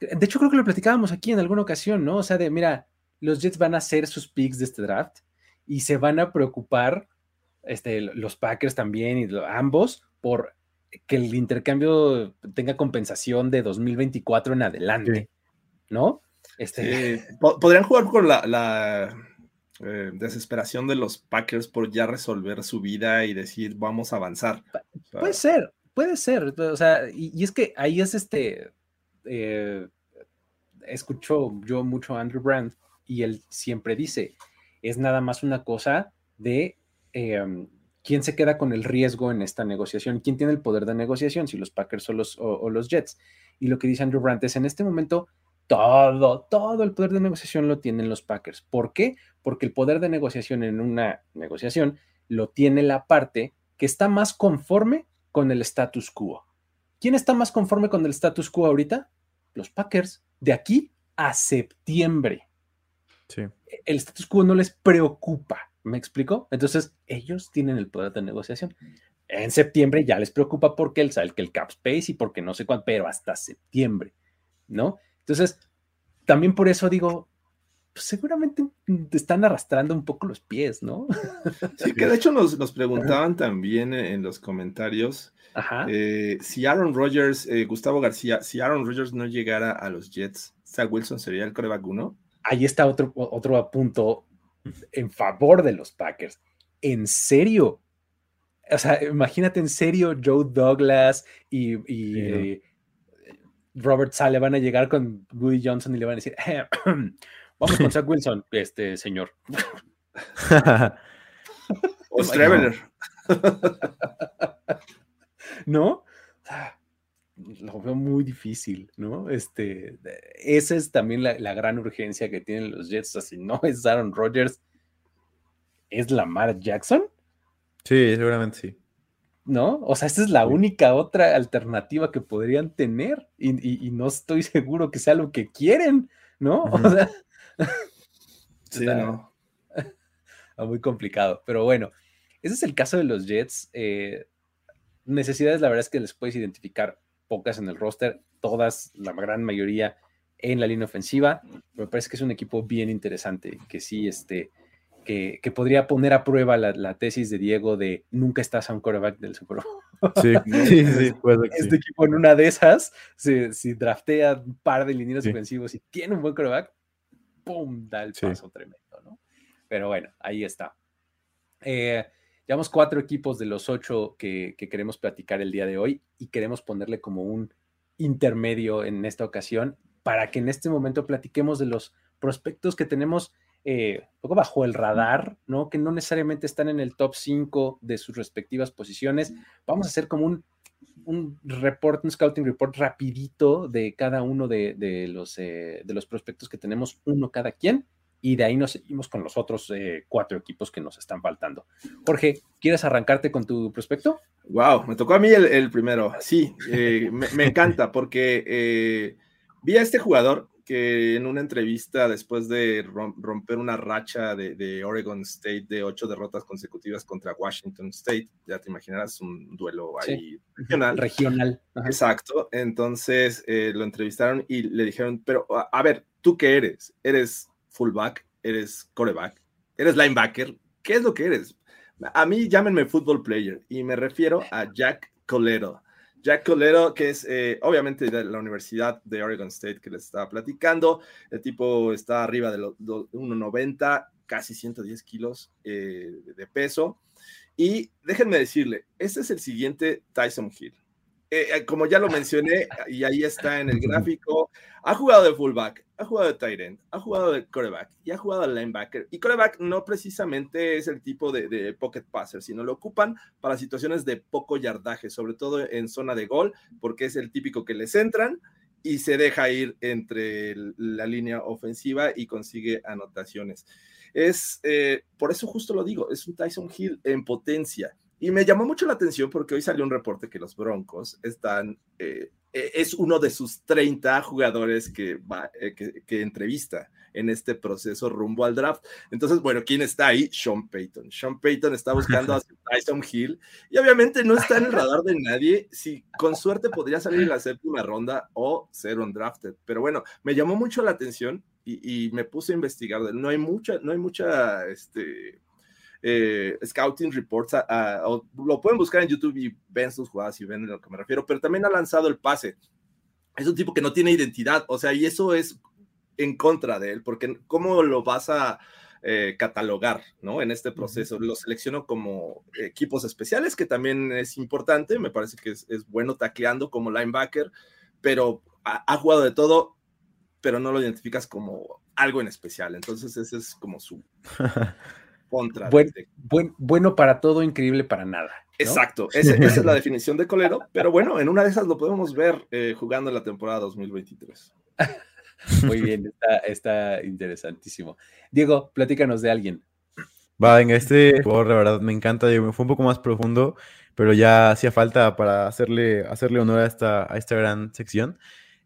de hecho creo que lo platicábamos aquí en alguna ocasión, ¿no? O sea, de, mira, los Jets van a hacer sus picks de este draft y se van a preocupar, este, los Packers también y ambos, por que el intercambio tenga compensación de 2024 en adelante, sí. ¿no? Este... Sí. Podrían jugar con la, la eh, desesperación de los Packers por ya resolver su vida y decir vamos a avanzar. O sea, puede ser, puede ser. O sea, y, y es que ahí es este. Eh, escucho yo mucho a Andrew Brand y él siempre dice: es nada más una cosa de eh, quién se queda con el riesgo en esta negociación, quién tiene el poder de negociación, si los Packers o los, o, o los Jets. Y lo que dice Andrew Brandt es: en este momento Todo, todo el poder de negociación lo tienen los Packers. ¿Por qué? Porque el poder de negociación en una negociación lo tiene la parte que está más conforme con el status quo. ¿Quién está más conforme con el status quo ahorita? Los Packers. De aquí a septiembre. Sí. El status quo no les preocupa. ¿Me explico? Entonces, ellos tienen el poder de negociación. En septiembre ya les preocupa porque el, el, el cap space y porque no sé cuánto, pero hasta septiembre, ¿no? Entonces, también por eso digo, pues seguramente te están arrastrando un poco los pies, ¿no? Sí, que de hecho nos, nos preguntaban también en los comentarios eh, si Aaron Rodgers, eh, Gustavo García, si Aaron Rodgers no llegara a los Jets, Zach Wilson sería el coreback uno. Ahí está otro, otro punto en favor de los Packers. En serio. O sea, imagínate en serio Joe Douglas y, y sí. eh, Robert Sale van a llegar con Woody Johnson y le van a decir, eh, vamos con Zach Wilson, este señor. o Straveler. ¿No? Lo veo muy difícil, ¿no? Este, esa es también la, la gran urgencia que tienen los Jets. O sea, si no es Aaron Rodgers, ¿es Lamar Jackson? Sí, seguramente sí. ¿No? O sea, esta es la sí. única otra alternativa que podrían tener y, y, y, no estoy seguro que sea lo que quieren, ¿no? Uh -huh. O sea, sí, está, no. muy complicado, pero bueno, ese es el caso de los Jets. Eh, necesidades, la verdad es que les puedes identificar pocas en el roster, todas, la gran mayoría en la línea ofensiva. Me parece que es un equipo bien interesante, que sí, este, que, que podría poner a prueba la, la, tesis de Diego de nunca estás a un quarterback del Super Bowl. Sí, sí, sí. Puede este sí. equipo en una de esas, si, si, draftea un par de linieros sí. ofensivos y tiene un buen quarterback, ¡pum! da el paso tremendo, ¿no? Pero bueno, ahí está. Eh, Llevamos cuatro equipos de los ocho que, que, queremos platicar el día de hoy y queremos ponerle como un intermedio en esta ocasión para que en este momento platiquemos de los prospectos que tenemos eh, poco bajo el radar, ¿no? Que no necesariamente están en el top 5 de sus respectivas posiciones. Vamos a hacer como un, un report, un scouting report rapidito de cada uno de, de los, eh, de los prospectos que tenemos, uno cada quien y de ahí nos seguimos con los otros eh, cuatro equipos que nos están faltando. Jorge, ¿quieres arrancarte con tu prospecto? Wow, me tocó a mí el, el primero. Sí, eh, me, encanta porque vi a este jugador que en una entrevista después de romper una racha de, de, Oregon State de ocho derrotas consecutivas contra Washington State, ya te imaginarás un duelo ahí sí. regional. Regional. Ajá. Exacto. Entonces eh, lo entrevistaron y le dijeron, pero a, a ver, ¿tú qué eres? ¿Eres fullback, eres coreback, eres linebacker, ¿qué es lo que eres? A mí llámenme football player y me refiero a Jack Colero. Jack Colero, que es eh, obviamente de la Universidad de Oregon State que les estaba platicando, el tipo está arriba de 1,90, casi 110 kilos eh, de peso. Y déjenme decirle, este es el siguiente Tyson Hill. Eh, como ya lo mencioné, y ahí está en el gráfico, ha jugado de fullback, ha jugado de tight end, ha jugado de quarterback y ha jugado de linebacker. Y quarterback no precisamente es el tipo de, de, pocket passer, sino lo ocupan para situaciones de poco yardaje, sobre todo en zona de gol, porque es el típico que les entran y se deja ir entre la línea ofensiva y consigue anotaciones. Es, eh, por eso justo lo digo, es un Tyson Hill en potencia y me llamó mucho la atención porque hoy salió un reporte que los Broncos están, eh, es uno de sus 30 jugadores que, va, eh, que, que, entrevista en este proceso rumbo al draft. Entonces, bueno, ¿quién está ahí? Sean Payton. Sean Payton está buscando a Tyson Hill y obviamente no está en el radar de nadie. Si con suerte podría salir en la séptima ronda o ser undrafted. Pero bueno, me llamó mucho la atención y, y me puse a investigar. No hay mucha, no hay mucha, este, eh, scouting reports, a, a, a, lo pueden buscar en YouTube y ven sus jugadas y ven a lo que me refiero, pero también ha lanzado el pase. Es un tipo que no tiene identidad, o sea, y eso es en contra de él, porque ¿cómo lo vas a eh, catalogar, ¿no? En este proceso. Lo selecciono como equipos especiales, que también es importante, me parece que es, es bueno tacleando como linebacker, pero ha, ha jugado de todo, pero no lo identificas como algo en especial. Entonces, ese es como su contra. Buen, buen, bueno para todo, increíble para nada. ¿no? Exacto, esa, esa, es la definición de Colero, pero bueno, en una de esas lo podemos ver eh, jugando en la temporada 2023. Muy bien, está, está interesantísimo. Diego, platícanos de alguien. Va, venga, este jugador, la verdad, me encanta. Fue un poco más profundo, pero ya hacía falta para hacerle, hacerle honor a esta, a esta gran sección.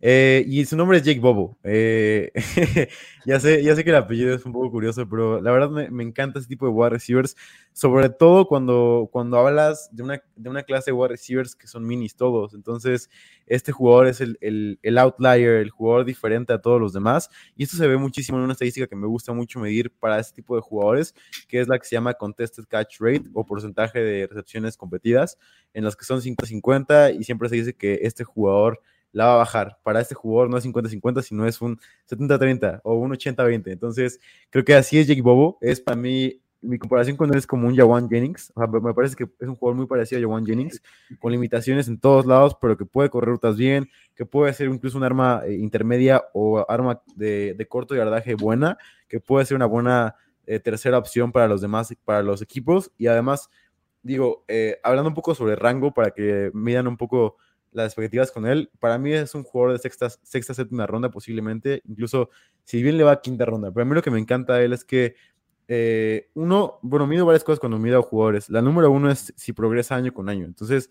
Eh, y su nombre es Jake Bobo. Eh, ya, sé, ya sé que el apellido es un poco curioso, pero la verdad me, me, encanta ese tipo de wide receivers, sobre todo cuando, cuando hablas de una, de una clase de wide receivers que son minis todos. Entonces, este jugador es el, el, el, outlier, el jugador diferente a todos los demás. Y esto se ve muchísimo en una estadística que me gusta mucho medir para este tipo de jugadores, que es la que se llama Contested Catch Rate o porcentaje de recepciones competidas, en las que son 50-50 y siempre se dice que este jugador la va a bajar. Para este jugador no es 50-50, sino es un 70-30 o un 80-20. Entonces, creo que así es Jake Bobo. Es para mí, mi comparación con él es como un Jawan Jennings. O sea, me parece que es un jugador muy parecido a Jawan Jennings, con limitaciones en todos lados, pero que puede correr rutas bien, que puede ser incluso un arma eh, intermedia o arma de, de, corto yardaje buena, que puede ser una buena eh, tercera opción para los demás, para los equipos. Y además, digo, eh, hablando un poco sobre rango, para que midan un poco las expectativas con él. Para mí es un jugador de sexta, sexta, séptima ronda posiblemente, incluso si bien le va a quinta ronda. Pero a mí lo que me encanta de él es que eh, uno, bueno, mido varias cosas cuando mido a jugadores. La número uno es si progresa año con año. Entonces,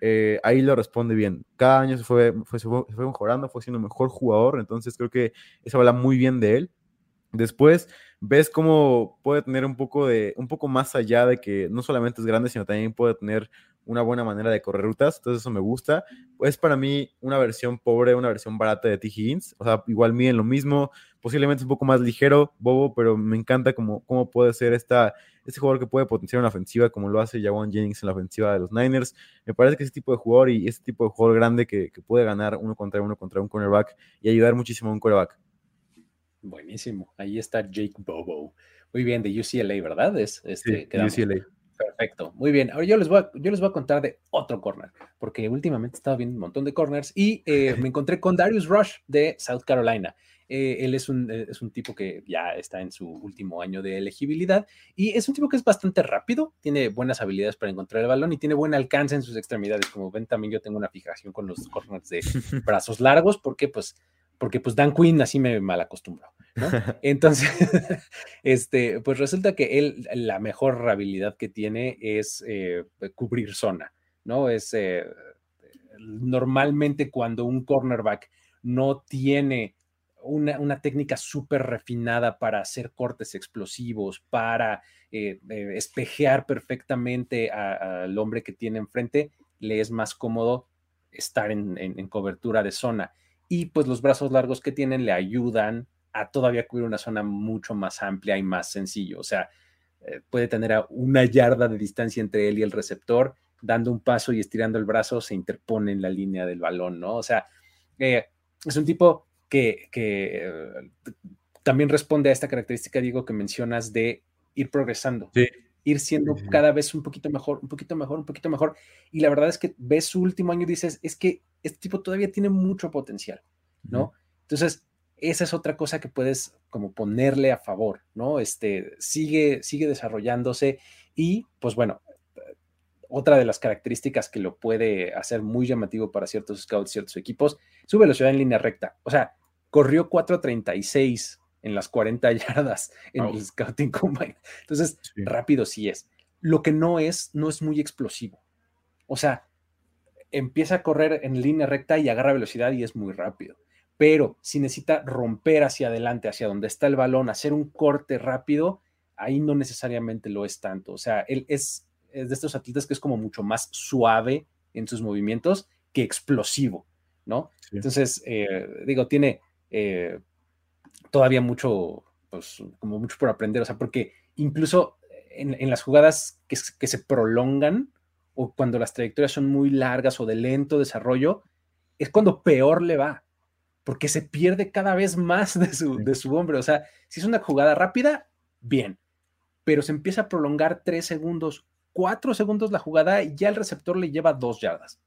eh, ahí lo responde bien. Cada año se fue, fue, se fue, mejorando, fue siendo mejor jugador. Entonces, creo que eso habla muy bien de él. Después ves cómo puede tener un poco de, un poco más allá de que no solamente es grande, sino también puede tener una buena manera de correr rutas, entonces eso me gusta. Es para mí una versión pobre, una versión barata de T. Higgins, o sea, igual miden lo mismo, posiblemente un poco más ligero, bobo, pero me encanta cómo, cómo puede ser esta, este jugador que puede potenciar una ofensiva como lo hace Jawan Jennings en la ofensiva de los Niners. Me parece que ese tipo de jugador y ese tipo de jugador grande que, que puede ganar uno contra uno contra un cornerback y ayudar muchísimo a un cornerback. Buenísimo, ahí está Jake Bobo. Muy bien, de UCLA, ¿verdad? Es, este, sí, UCLA. Perfecto, muy bien. Ahora yo les, voy a, yo les voy a contar de otro corner, porque últimamente he estado viendo un montón de corners y eh, me encontré con Darius Rush de South Carolina. Eh, él es un, es un tipo que ya está en su último año de elegibilidad y es un tipo que es bastante rápido, tiene buenas habilidades para encontrar el balón y tiene buen alcance en sus extremidades. Como ven, también yo tengo una fijación con los corners de brazos largos, porque pues porque pues Dan Quinn así me mal acostumbró. ¿no? Entonces, este, pues resulta que él, la mejor habilidad que tiene es eh, cubrir zona, ¿no? Es eh, normalmente cuando un cornerback no tiene una, una técnica súper refinada para hacer cortes explosivos, para eh, espejear perfectamente al hombre que tiene enfrente, le es más cómodo estar en, en, en cobertura de zona y pues los brazos largos que tienen le ayudan a todavía cubrir una zona mucho más amplia y más sencillo. O sea, eh, puede tener a una yarda de distancia entre él y el receptor, dando un paso y estirando el brazo, se interpone en la línea del balón, ¿no? O sea, eh, es un tipo que, que eh, también responde a esta característica, digo, que mencionas de ir progresando. Sí ir siendo cada vez un poquito mejor, un poquito mejor, un poquito mejor. Y la verdad es que ves su último año y dices, es que este tipo todavía tiene mucho potencial, ¿no? Entonces, esa es otra cosa que puedes como ponerle a favor, ¿no? Este, sigue, sigue desarrollándose y, pues bueno, otra de las características que lo puede hacer muy llamativo para ciertos scouts, ciertos equipos, su velocidad en línea recta. O sea, corrió 4.36 en las 40 yardas en el Scouting Combine. Entonces, rápido sí es. Lo que no es, no es muy explosivo. O sea, empieza a correr en línea recta y agarra velocidad y es muy rápido. Pero si necesita romper hacia adelante, hacia donde está el balón, hacer un corte rápido, ahí no necesariamente lo es tanto. O sea, él es, es de estos atletas que es como mucho más suave en sus movimientos que explosivo, ¿no? Entonces, eh, digo, tiene eh, todavía mucho, pues, como mucho por aprender, o sea, porque incluso en, las jugadas que, que, se prolongan o cuando las trayectorias son muy largas o de lento desarrollo, es cuando peor le va, porque se pierde cada vez más de su, de su hombre. O sea, si es una jugada rápida, bien, pero se empieza a prolongar tres segundos, cuatro segundos la jugada y ya el receptor le lleva dos yardas,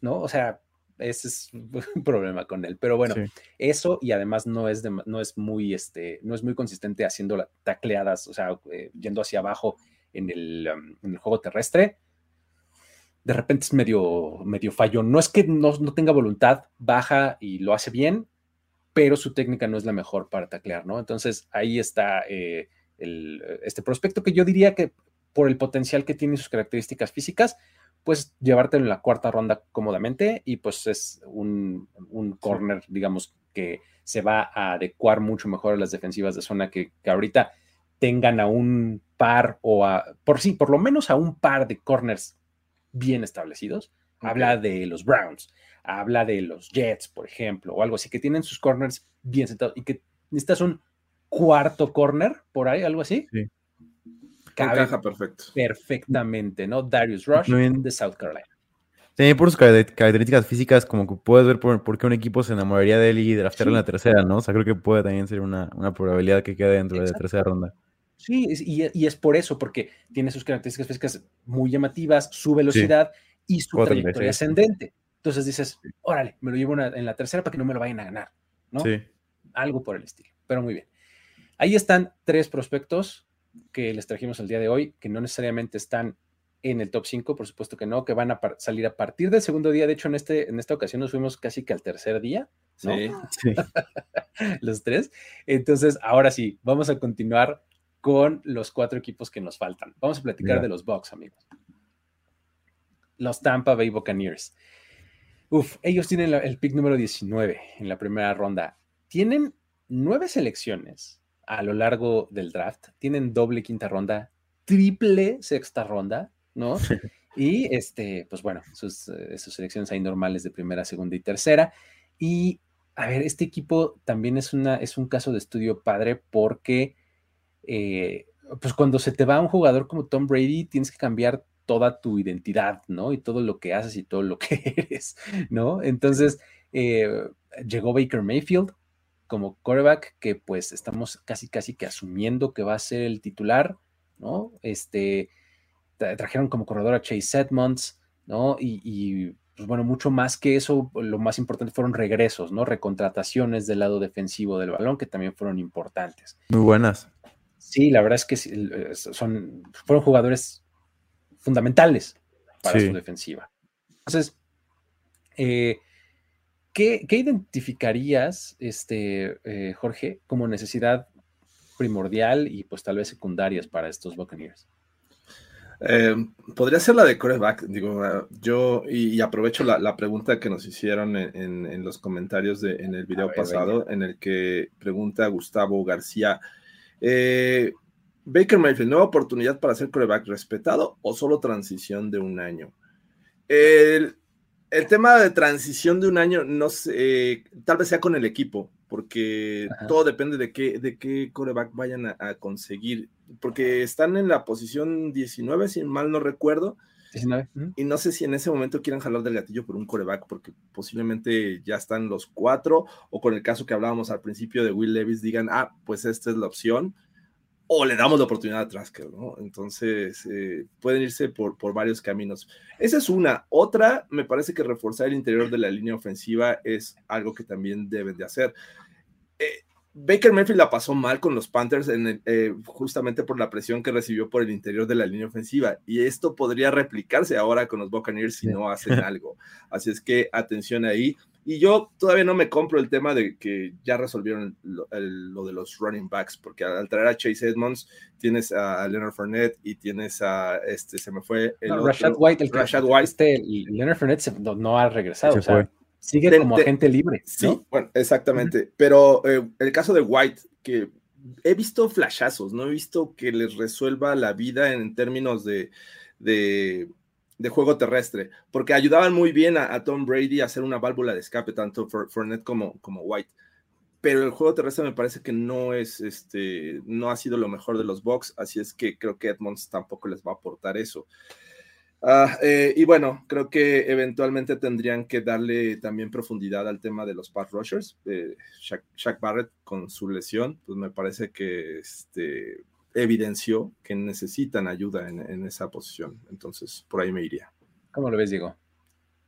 ¿no? O sea, ese es un problema con él. Pero bueno, eso y además no es, no es muy, este, no es muy consistente haciendo tacleadas, o sea, eh, yendo hacia abajo en el, en el, juego terrestre. De repente es medio, medio fallo. No es que no, no, tenga voluntad, baja y lo hace bien, pero su técnica no es la mejor para taclear, ¿no? Entonces ahí está eh, el, este prospecto que yo diría que por el potencial que tiene y sus características físicas, pues llevártelo en la cuarta ronda cómodamente y pues es un, un corner, digamos, que se va a adecuar mucho mejor a las defensivas de zona que, que ahorita tengan a un par o a, por sí, por lo menos a un par de corners bien establecidos. Habla de los Browns, habla de los Jets, por ejemplo, o algo así, que tienen sus corners bien sentados y que necesitas un cuarto corner por ahí, algo así. Sí. Cabe Encaja perfecto. perfectamente, ¿no? Darius Rush de South Carolina. Sí, por sus caracter- características físicas, como que puedes ver por, por qué un equipo se enamoraría de él y draftearlo en la tercera, ¿no? O sea, creo que puede también ser una, una probabilidad que quede dentro de la tercera ronda. Sí, y, y es por eso, porque tiene sus características físicas muy llamativas, su velocidad y su trayectoria ascendente. Entonces dices, órale, me lo llevo una- en la tercera para que no me lo vayan a ganar, ¿no? Sí. Algo por el estilo, pero muy bien. Ahí están tres prospectos que les trajimos el día de hoy, que no necesariamente están en el top 5, por supuesto que no, que van a salir a partir del segundo día. De hecho, en, este, en esta ocasión nos fuimos casi que al tercer día, ¿no? Sí. Sí. los tres. Entonces, ahora sí, vamos a continuar con los cuatro equipos que nos faltan. Vamos a platicar Mira. de los Bucks, amigos. Los Tampa Bay Buccaneers. Uf, ellos tienen la- el pick número 19 en la primera ronda. Tienen nueve selecciones a lo largo del draft. Tienen doble quinta ronda, triple sexta ronda, ¿no? Y este, pues bueno, sus, eh, sus selecciones hay normales de primera, segunda y tercera. Y a ver, este equipo también es, una, es un caso de estudio padre porque, eh, pues cuando se te va un jugador como Tom Brady, tienes que cambiar toda tu identidad, ¿no? Y todo lo que haces y todo lo que eres, ¿no? Entonces, eh, llegó Baker Mayfield como quarterback que pues estamos casi, casi que asumiendo que va a ser el titular, ¿no? Este, tra- trajeron como corredor a Chase Edmonds, ¿no? Y, y, pues bueno, mucho más que eso, lo más importante fueron regresos, ¿no? Recontrataciones del lado defensivo del balón que también fueron importantes. Muy buenas. Sí, la verdad es que sí, eh, son, fueron jugadores fundamentales para Sí. su defensiva. Entonces, eh, ¿qué, qué identificarías, este, eh, Jorge, como necesidad primordial y pues tal vez secundarias para estos Buccaneers? Eh, podría ser la de coreback, digo, uh, yo y, y aprovecho la, la, pregunta que nos hicieron en, en, en los comentarios de, en el video ver, pasado, venga. en el que pregunta Gustavo García, eh, Baker Mayfield, ¿nueva oportunidad para ser coreback respetado o solo transición de un año? El, el tema de transición de un año, no sé, tal vez sea con el equipo, porque Ajá. todo depende de qué, de qué coreback vayan a, a, conseguir, porque están en la posición 19, si mal no recuerdo, 19. Uh -huh. y no sé si en ese momento quieran jalar del gatillo por un coreback, porque posiblemente ya están los cuatro, o con el caso que hablábamos al principio de Will Levis, digan, ah, pues esta es la opción, o le damos la oportunidad a Trasker, ¿no? Entonces, eh, pueden irse por, por varios caminos. Esa es una. Otra, me parece que reforzar el interior de la línea ofensiva es algo que también deben de hacer. Eh, Baker Mayfield la pasó mal con los Panthers en el, eh, justamente por la presión que recibió por el interior de la línea ofensiva y esto podría replicarse ahora con los Buccaneers si no hacen algo. Así es que atención ahí. Y yo todavía no me compro el tema de que ya resolvieron lo, el, lo de los running backs, porque al traer a Chase Edmonds tienes a Leonard Fournette y tienes a este, se me fue el no, otro, Rashad White, el que, Rashad White. Este, Leonard Fournette se, no, no, ha regresado, Se o sea, fue. Sigue De- como de- agente libre. Sí, ¿no? bueno, exactamente. Pero eh, el caso de White, que he visto flashazos, no he visto que les resuelva la vida en términos de, de, de juego terrestre, porque ayudaban muy bien a, a, Tom Brady a hacer una válvula de escape, tanto Fournette como, como White. Pero el juego terrestre me parece que no es, este, no ha sido lo mejor de los Bucks, así es que creo que Edmonds tampoco les va a aportar eso. Ah, eh, y bueno, creo que eventualmente tendrían que darle también profundidad al tema de los pass rushers. Eh, Shaq, Shaq, Barrett con su lesión, pues me parece que este, evidenció que necesitan ayuda en, en, esa posición. Entonces, por ahí me iría. ¿Cómo lo ves, Diego?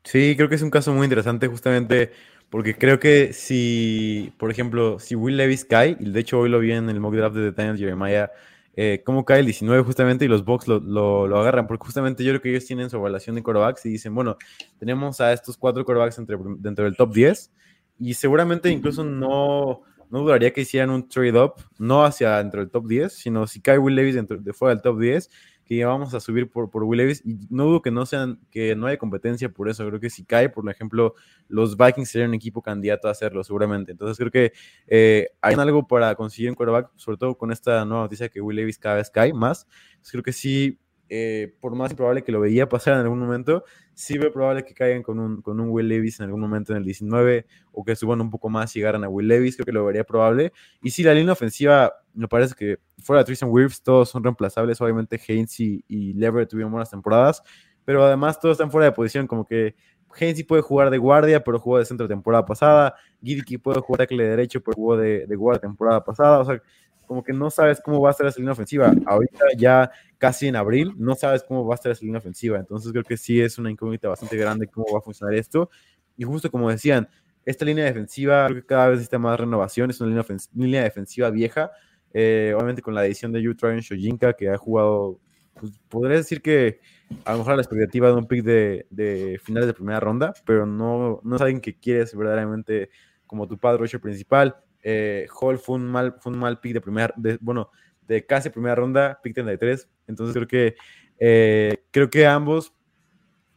Sí, creo que es un caso muy interesante justamente porque creo que si, por ejemplo, si Will Levis cae, y de hecho hoy lo vi en el mock draft de Daniel Jeremiah, eh, cómo cae el 19 justamente y los Bucks lo, lo, lo, agarran, porque justamente yo creo que ellos tienen su evaluación de corebacks y dicen, bueno, tenemos a estos cuatro corebacks entre, dentro del top 10 y seguramente incluso no, no dudaría que hicieran un trade-up, no hacia dentro del top 10, sino si cae Will Levis dentro de fuera del top 10, que vamos a subir por, por Will Levis, y no dudo que no sean, que no haya competencia por eso, creo que si cae, por ejemplo, los Vikings serían un equipo candidato a hacerlo, seguramente, entonces creo que eh, hay algo para conseguir un quarterback, sobre todo con esta nueva noticia que Will Levis cada vez cae más, entonces creo que sí eh, por más improbable que lo veía pasar en algún momento, sí veo probable que caigan con un, Will Levis en algún momento en el 19 o que suban un poco más y llegaran a Will Levis, creo que lo vería probable. Y si la línea ofensiva, me parece que fuera de Tristan Wirfs, todos son reemplazables. Obviamente, Haynes y, y Lever tuvieron buenas temporadas, pero además todos están fuera de posición, como que Haynes puede jugar de guardia, pero jugó de centro temporada pasada. Giddy puede jugar de tackle derecho, pero jugó de, de guardia temporada pasada. O sea, como que no sabes cómo va a estar esa línea ofensiva. Ahorita ya casi en abril, no sabes cómo va a estar esa línea ofensiva. Entonces creo que sí es una incógnita bastante grande cómo va a funcionar esto. Y justo como decían, esta línea defensiva creo que cada vez necesita más renovación. Es una línea, línea defensiva vieja. Eh, obviamente con la edición de Utrain Shojinka, que ha jugado, pues, podría decir que a lo mejor la expectativa de un pick de, de finales de primera ronda, pero no, no alguien que quieres verdaderamente como tu padre rusher principal. Eh, Hall fue un mal, fue un mal pick de primera, de, bueno, de casi primera ronda, pick 33. Entonces creo que eh, creo que ambos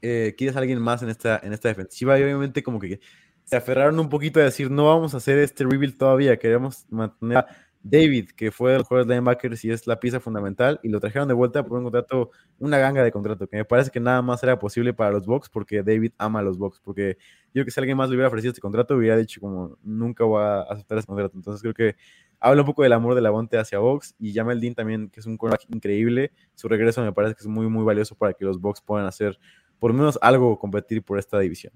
eh, quieres a alguien más en esta, en esta defensiva y obviamente como que se aferraron un poquito a decir no vamos a hacer este rebuild todavía, queremos mantener David, que fue el jugador de linebackers y es la pieza fundamental, y lo trajeron de vuelta por un contrato, una ganga de contrato, que me parece que nada más era posible para los Bucks, porque David ama a los Bucks, porque yo creo que si alguien más le hubiera ofrecido este contrato, hubiera dicho como, nunca voy a aceptar este contrato. Entonces creo que habla un poco del amor de la Bonte hacia Bucks, y Jamel Dean también, que es un cornerback increíble, su regreso me parece que es muy, muy valioso para que los Bucks puedan hacer por lo menos algo competir por esta división.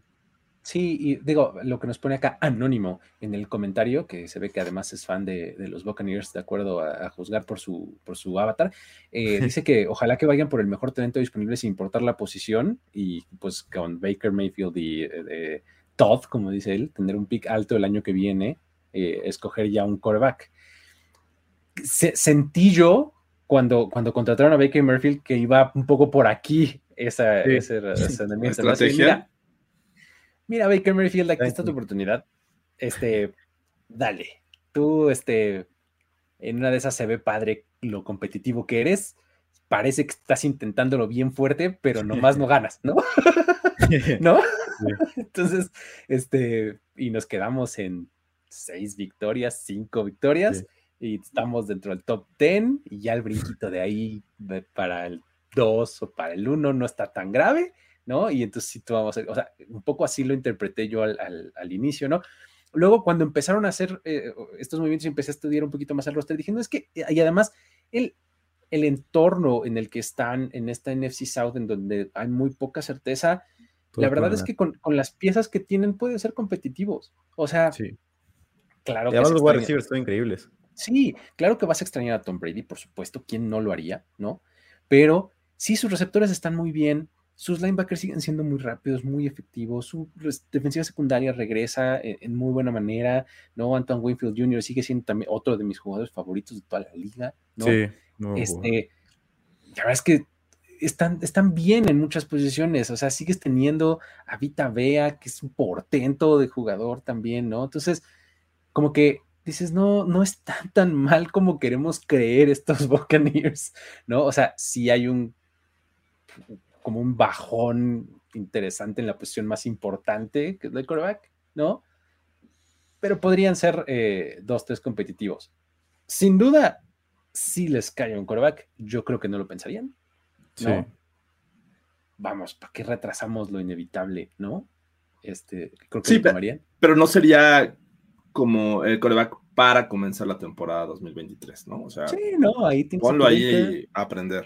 Sí, y digo, lo que nos pone acá Anónimo en el comentario, que se ve que además es fan de, los Buccaneers, de acuerdo a, juzgar por su, por su avatar, eh, dice que ojalá que vayan por el mejor talento disponible sin importar la posición, y pues con Baker Mayfield y eh, Todd, como dice él, tener un pick alto el año que viene, eh, escoger ya un quarterback. sentí yo cuando, cuando contrataron a Baker Mayfield que iba un poco por aquí esa, ese estrategia mira, Baker Mayfield, aquí está tu oportunidad. Este, dale. Tú, este, en una de esas se ve padre lo competitivo que eres. Parece que estás intentándolo bien fuerte, pero nomás no ganas, ¿no? ¿No? Entonces, este, y nos quedamos en seis victorias, cinco victorias, y estamos dentro del top ten, y ya el brinquito de ahí para el dos o para el uno no está tan grave, ¿no? Y entonces sí, vamos a, o sea, un poco así lo interpreté yo al, inicio, ¿no? Luego, cuando empezaron a hacer eh, estos movimientos y empecé a estudiar un poquito más el roster, dije, no, es que, y además, el, el entorno en el que están en esta NFC South, en donde hay muy poca certeza, la verdad es que con, las piezas que tienen pueden ser competitivos. O sea, sí. claro que. los wide receivers son increíbles. Sí, claro que vas a extrañar a Tom Brady, por supuesto, ¿quién no lo haría, no? Pero sí, sus receptores están muy bien, sus linebackers siguen siendo muy rápidos, muy efectivos. Su defensiva secundaria regresa en, muy buena manera. ¿no? Anton Winfield Jr. sigue siendo también otro de mis jugadores favoritos de toda la liga. ¿no? Sí, este, la verdad es que están, están bien en muchas posiciones. O sea, sigues teniendo a Vita Vea, que es un portento de jugador también, ¿no? Entonces, como que dices, no, no están tan mal como queremos creer estos Buccaneers, ¿no? O sea, sí hay un como un bajón interesante en la posición más importante, que es el quarterback, ¿no? Pero podrían ser eh, dos, tres competitivos. Sin duda, si les cae un quarterback, yo creo que no lo pensarían. ¿no? Vamos, ¿para qué retrasamos lo inevitable, no? Este, creo que sí, pero no sería como el coreback para comenzar la temporada 2023, ¿no? O sea, sí, no, ahí ponlo ahí a aprender.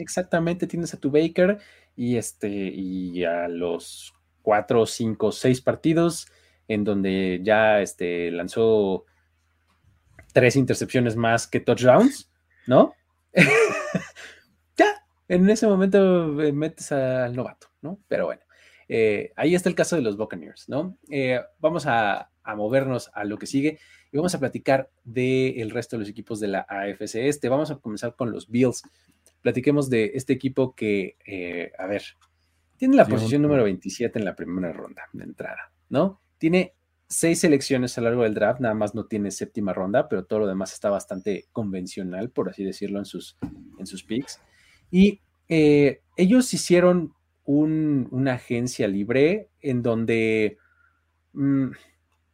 Exactamente, tienes a tu Baker y este y a los cuatro, cinco, seis partidos en donde ya este, lanzó tres intercepciones más que touchdowns, ¿no? ya, en ese momento eh, metes al novato, ¿no? Pero bueno, eh, ahí está el caso de los Buccaneers, ¿no? Eh, vamos a, a, movernos a lo que sigue y vamos a platicar del resto de los equipos de la AFC Este. Vamos a comenzar con los Bills platiquemos de este equipo que, eh, a ver, tiene la posición número 27 en la primera ronda de entrada, ¿no? Tiene seis selecciones a lo largo del draft, nada más no tiene séptima ronda, pero todo lo demás está bastante convencional, por así decirlo, en sus, en sus picks. Y eh, ellos hicieron una agencia libre en donde, mm,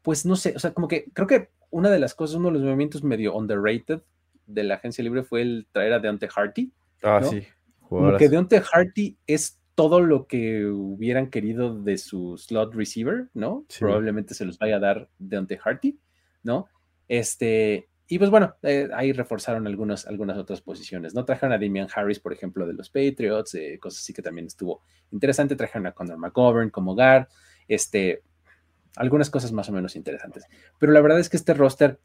pues no sé, o sea, como que creo que una de las cosas, uno de los movimientos medio underrated de la agencia libre fue el traer a Deontay Harty. Ah, sí. Como que Deontay Harty es todo lo que hubieran querido de su slot receiver, ¿no? Probablemente se los vaya a dar Deontay Harty, ¿no? Este, y pues bueno, eh, ahí reforzaron algunas, algunas otras posiciones, ¿no? Trajeron a Damian Harris, por ejemplo, de los Patriots, eh, cosas así que también estuvo interesante. Trajeron a Conor McGovern como guard, este, algunas cosas más o menos interesantes. Pero la verdad es que este roster,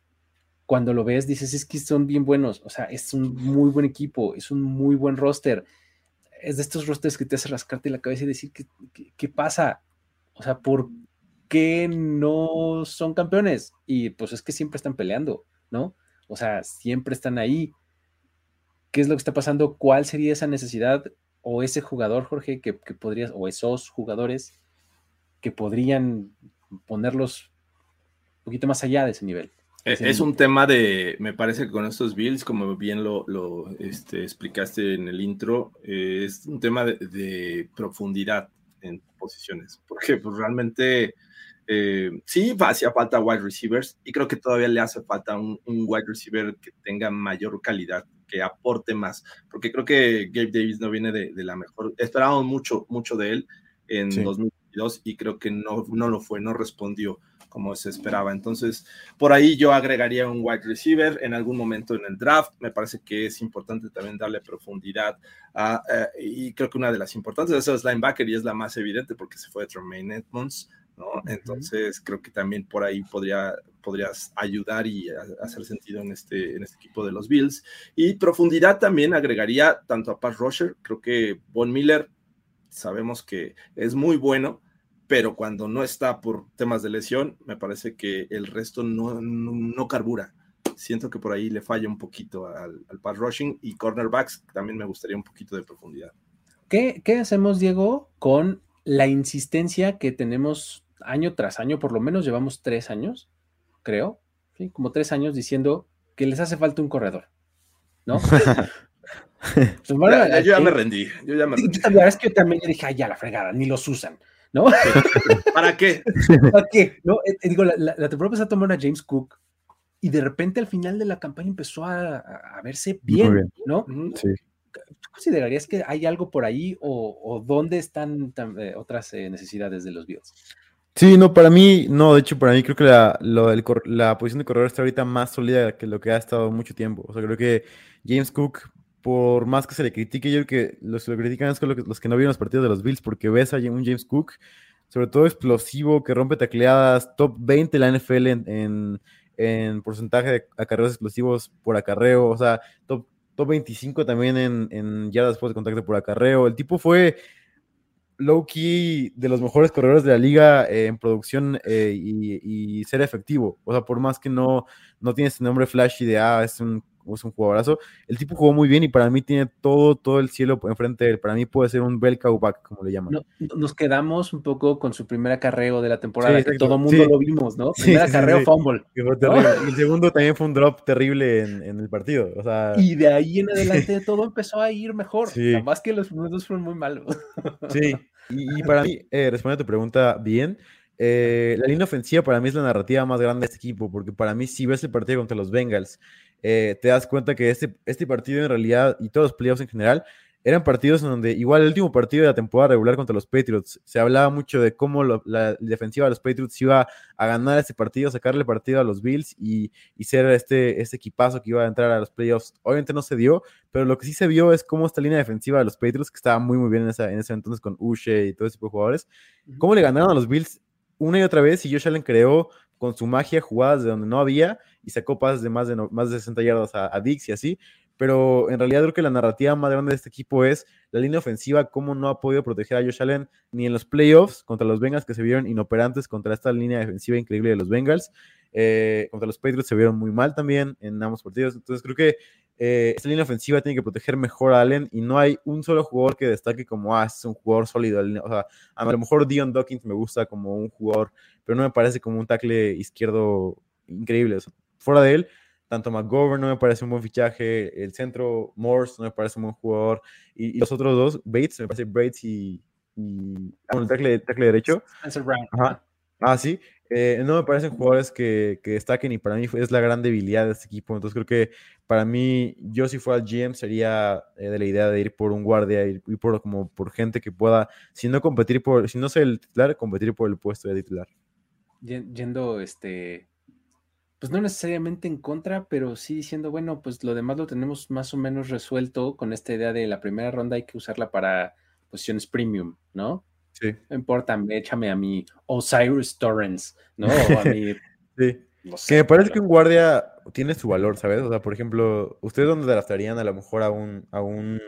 cuando lo ves, dices, es que son bien buenos, o sea, es un muy buen equipo, es un muy buen roster es de estos rosters que te hace rascarte la cabeza y decir, ¿qué, qué, pasa? O sea, ¿por qué no son campeones? Y pues es que siempre están peleando, ¿no? O sea, siempre están ahí. ¿Qué es lo que está pasando? ¿Cuál sería esa necesidad o ese jugador, Jorge, que, que podrías, o esos jugadores que podrían ponerlos un poquito más allá de ese nivel? Eh, es un tema de, me parece que con estos Bills, como bien lo, lo este, explicaste en el intro, eh, es un tema de, profundidad en posiciones, porque pues, realmente eh, sí hacía falta wide receivers y creo que todavía le hace falta un, wide receiver que tenga mayor calidad, que aporte más, porque creo que Gabe Davis no viene de, la mejor, esperábamos mucho, mucho de él en 2022 y creo que no, no lo fue, no respondió como se esperaba. Entonces, por ahí yo agregaría un wide receiver en algún momento en el draft. Me parece que es importante también darle profundidad a, eh, y creo que una de las importantes de eso es linebacker y es la más evidente porque se fue de Tremaine Edmonds. ¿no? Entonces, creo que también por ahí podría, podrías ayudar y hacer sentido en este, en este equipo de los Bills. Y profundidad también agregaría tanto a Pat Rusher, creo que Von Miller sabemos que es muy bueno, pero cuando no está por temas de lesión, me parece que el resto no, no, carbura. Siento que por ahí le falla un poquito al, al pass rushing y cornerbacks también me gustaría un poquito de profundidad. ¿Qué, ¿Qué hacemos, Diego, con la insistencia que tenemos año tras año? Por lo menos llevamos tres años, creo, ¿sí? como tres años diciendo que les hace falta un corredor, ¿no? Pues, yo ya me rendí. Yo ya me rendí. La verdad es que yo también dije, ay, ya la fregada, ni los usan. ¿No? ¿Para qué? ¿Para qué? ¿No? Eh, eh, digo, la, la, temporada pasada tomar a James Cook y de repente al final de la campaña empezó a, a verse bien, ¿no? Sí. ¿Tú considerarías que hay algo por ahí o, o dónde están eh, otras necesidades de los Bills? Sí, no, para mí, no, de hecho, para mí creo que la, lo, la posición de corredor está ahorita más sólida que lo que ha estado mucho tiempo. O sea, creo que James Cook por más que se le critique, yo creo que los que lo critican es los que no vieron los partidos de los Bills, porque ves a un James Cook, sobre todo explosivo, que rompe tacleadas, top 20 la NFL en, en, porcentaje de acarreos explosivos por acarreo, o sea, top, top 25 también en, en yardas después de contacto por acarreo. El tipo fue low key de los mejores corredores de la liga eh, en producción eh, y, ser efectivo. O sea, por más que no, no tiene ese nombre flashy de, ah, es un es un jugadorazo. El tipo jugó muy bien y para mí tiene todo, todo el cielo enfrente de él. Para mí puede ser un bel back, como le llaman. nos quedamos un poco con su primer acarreo de la temporada, que todo mundo lo vimos, ¿no? Primer acarreo fumble. El segundo también fue un drop terrible en, el partido. O sea... Y de ahí en adelante todo empezó a ir mejor. Más que los primeros dos fueron muy malos. Sí, y, para mí, eh, respondiendo a tu pregunta bien, eh, la línea ofensiva para mí es la narrativa más grande de este equipo, porque para mí si ves el partido contra los Bengals, eh, te das cuenta que este, este partido en realidad y todos los playoffs en general eran partidos en donde igual el último partido de la temporada regular contra los Patriots se hablaba mucho de cómo la defensiva de los Patriots iba a ganar ese partido, sacarle partido a los Bills y, y, ser este, este equipazo que iba a entrar a los playoffs. Obviamente no se dio, pero lo que sí se vio es cómo esta línea defensiva de los Patriots, que estaba muy muy bien en, esa, en ese entonces con Uche y todo ese tipo de jugadores, cómo le ganaron a los Bills una y otra vez y Josh Allen creó con su magia jugadas de donde no había y sacó pases de más de, más de 60 yardas a, Dix y así. Pero en realidad creo que la narrativa más grande de este equipo es la línea ofensiva, cómo no ha podido proteger a Josh Allen ni en los playoffs contra los Bengals que se vieron inoperantes contra esta línea defensiva increíble de los Bengals. Eh, contra los Patriots se vieron muy mal también en ambos partidos. Entonces creo que eh, esta línea ofensiva tiene que proteger mejor a Allen y no hay un solo jugador que destaque como, ah, es un jugador sólido. O sea, a lo mejor Dion Dawkins me gusta como un jugador, pero no me parece como un tackle izquierdo increíble. fuera de él, tanto McGovern no me parece un buen fichaje, el centro Morse no me parece un buen jugador, y, los otros dos, Bates, me parece Bates y, y el tackle, tackle derecho. Brown. Ajá. Ah, sí. Eh, no me parecen jugadores que, que, destaquen y para mí es la gran debilidad de este equipo. Entonces creo que para mí, yo si fuera GM sería eh, de la idea de ir por un guardia, ir, por como por gente que pueda, si no competir por, si no ser el titular, competir por el puesto de titular. Yendo este pues no necesariamente en contra, pero sí diciendo, bueno, pues lo demás lo tenemos más o menos resuelto con esta idea de la primera ronda hay que usarla para posiciones premium, ¿no? Sí. No importa, échame a mi Osiris Torrens, ¿no? O a mi... sí. que me parece que un guardia tiene su valor, ¿sabes? O sea, por ejemplo, ¿ustedes dónde draftarían a lo mejor a un, a un,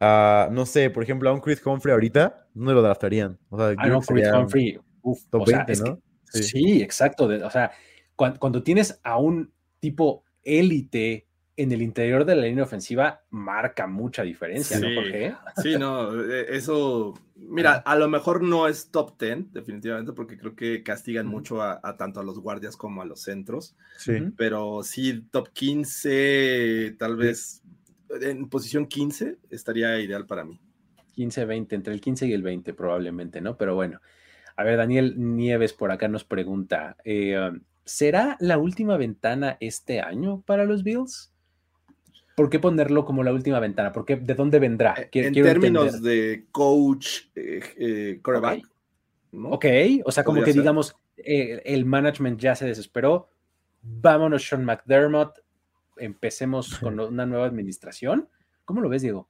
no sé, por ejemplo, a un Chris Humphrey ahorita, ¿dónde lo draftarían? O sea, ah, no, Chris Humphrey, uf, top 20, ¿no? sí. sí. exacto, o sea, cuando, tienes a un tipo élite en el interior de la línea ofensiva, marca mucha diferencia, ¿no, Jorge? Sí, no, e, eso, mira, a lo mejor no es top 10, definitivamente, porque creo que castigan mucho a, tanto a los guardias como a los centros. Sí. Pero sí, top 15, tal vez en posición 15, estaría ideal para mí. 15, 20, entre el 15 y el 20 probablemente, ¿no? Pero bueno. A ver, Daniel Nieves por acá nos pregunta, eh, ¿será la última ventana este año para los Bills? ¿Por qué ponerlo como la última ventana? ¿Por ¿De dónde vendrá? Eh, en términos de coach, eh, eh ok, o sea, como que digamos, eh, el management ya se desesperó. Vámonos, Sean McDermott. Empecemos con una nueva administración. ¿Cómo lo ves, Diego?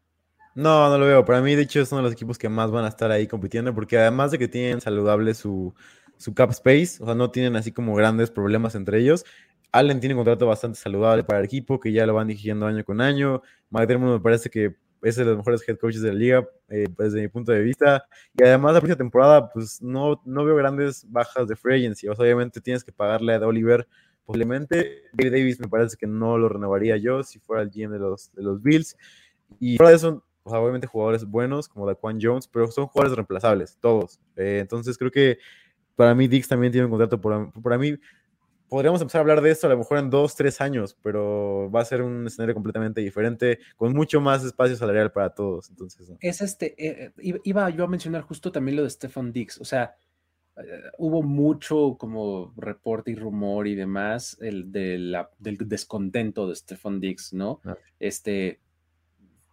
No, no lo veo. Para mí, de hecho, es uno de los equipos que más van a estar ahí compitiendo, porque además de que tienen saludable su, su cap space, o sea, no tienen así como grandes problemas entre ellos. Allen tiene un contrato bastante saludable para el equipo, que ya lo van dirigiendo año con año. McDermott me parece que es de los mejores head coaches de la liga, eh, desde mi punto de vista. Y además, la próxima temporada, pues no, no veo grandes bajas de free agency. Obviamente tienes que pagarle a Oliver posiblemente. Gary Davis me parece que no lo renovaría yo si fuera el GM de los, de los Bills. Y fuera de eso, obviamente jugadores buenos como Daquan Jones, pero son jugadores reemplazables, todos. Eh, entonces creo que para mí, Dix también tiene un contrato. Por, para mí, podríamos empezar a hablar de esto a lo mejor en dos, tres años, pero va a ser un escenario completamente diferente, con mucho más espacio salarial para todos. Entonces, es este, eh, eh, iba yo a mencionar justo también lo de Stefan Dix, o sea, eh, hubo mucho como reporte y rumor y demás el de la, del descontento de Stefan Dix, ¿no? Ah. Este,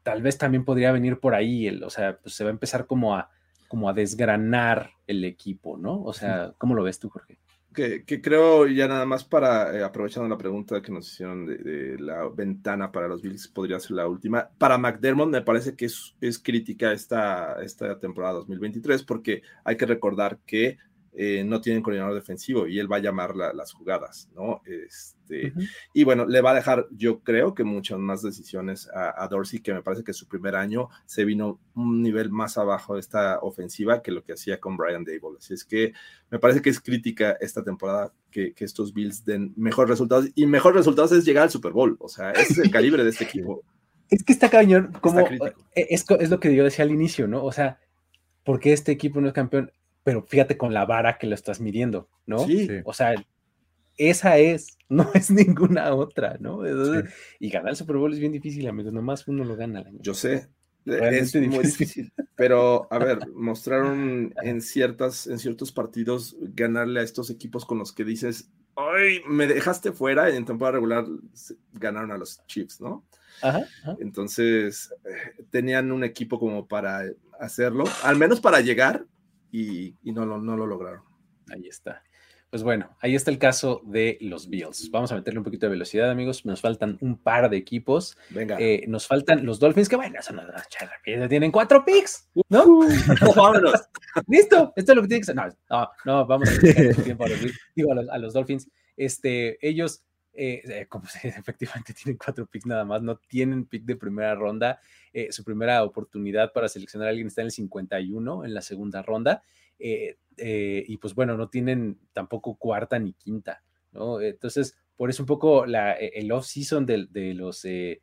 tal vez también podría venir por ahí, el, o sea, pues se va a empezar como a como a desgranar el equipo, ¿no? O sea, ¿cómo lo ves tú, Jorge? Que, creo ya nada más para, eh, aprovechando la pregunta que nos hicieron de, la ventana para los Bills, podría ser la última. Para McDermott me parece que es, es crítica esta, esta temporada 2023 porque hay que recordar que eh, no tienen coordinador defensivo y él va a llamar las jugadas, ¿no? Este, Y bueno, le va a dejar, yo creo que muchas más decisiones a, Dorsey, que me parece que su primer año se vino un nivel más abajo de esta ofensiva que lo que hacía con Brian Dable. Así es que me parece que es crítica esta temporada que, estos Bills den mejores resultados y mejores resultados es llegar al Super Bowl, o sea, ese es el calibre de este equipo. Es que está cañón, como es, es lo que yo decía al inicio, ¿no? O sea, porque este equipo no es campeón? Pero fíjate con la vara que lo estás midiendo, ¿no? Sí. O sea, esa es, no es ninguna otra, ¿no? Y ganar el Super Bowl es bien difícil, amigos, nomás uno lo gana al año. Yo sé, es muy difícil, pero a ver, mostraron en ciertas, en ciertos partidos ganarle a estos equipos con los que dices, ay, me dejaste fuera, en temporada regular ganaron a los Chiefs, ¿no? Ajá, Entonces, eh, tenían un equipo como para hacerlo, al menos para llegar, y, no, lo, no lo lograron. Ahí está. Pues bueno, ahí está el caso de los Bills. Vamos a meterle un poquito de velocidad, amigos. Nos faltan un par de equipos. Venga. Eh, nos faltan los Dolphins, que bueno, eso no tienen cuatro picks, ¿no? Uh, vámonos. Listo, esto es lo que tiene que ser. No, no, no vamos a tiempo a los, digo, a los, Dolphins. Este, ellos, eh, como efectivamente tienen cuatro picks nada más, no tienen pick de primera ronda. Eh, su primera oportunidad para seleccionar a alguien está en el 51, en la segunda ronda, eh, eh, y pues bueno, no tienen tampoco cuarta ni quinta, ¿no? Entonces, por eso un poco la, e, el off-season de, de, los, eh,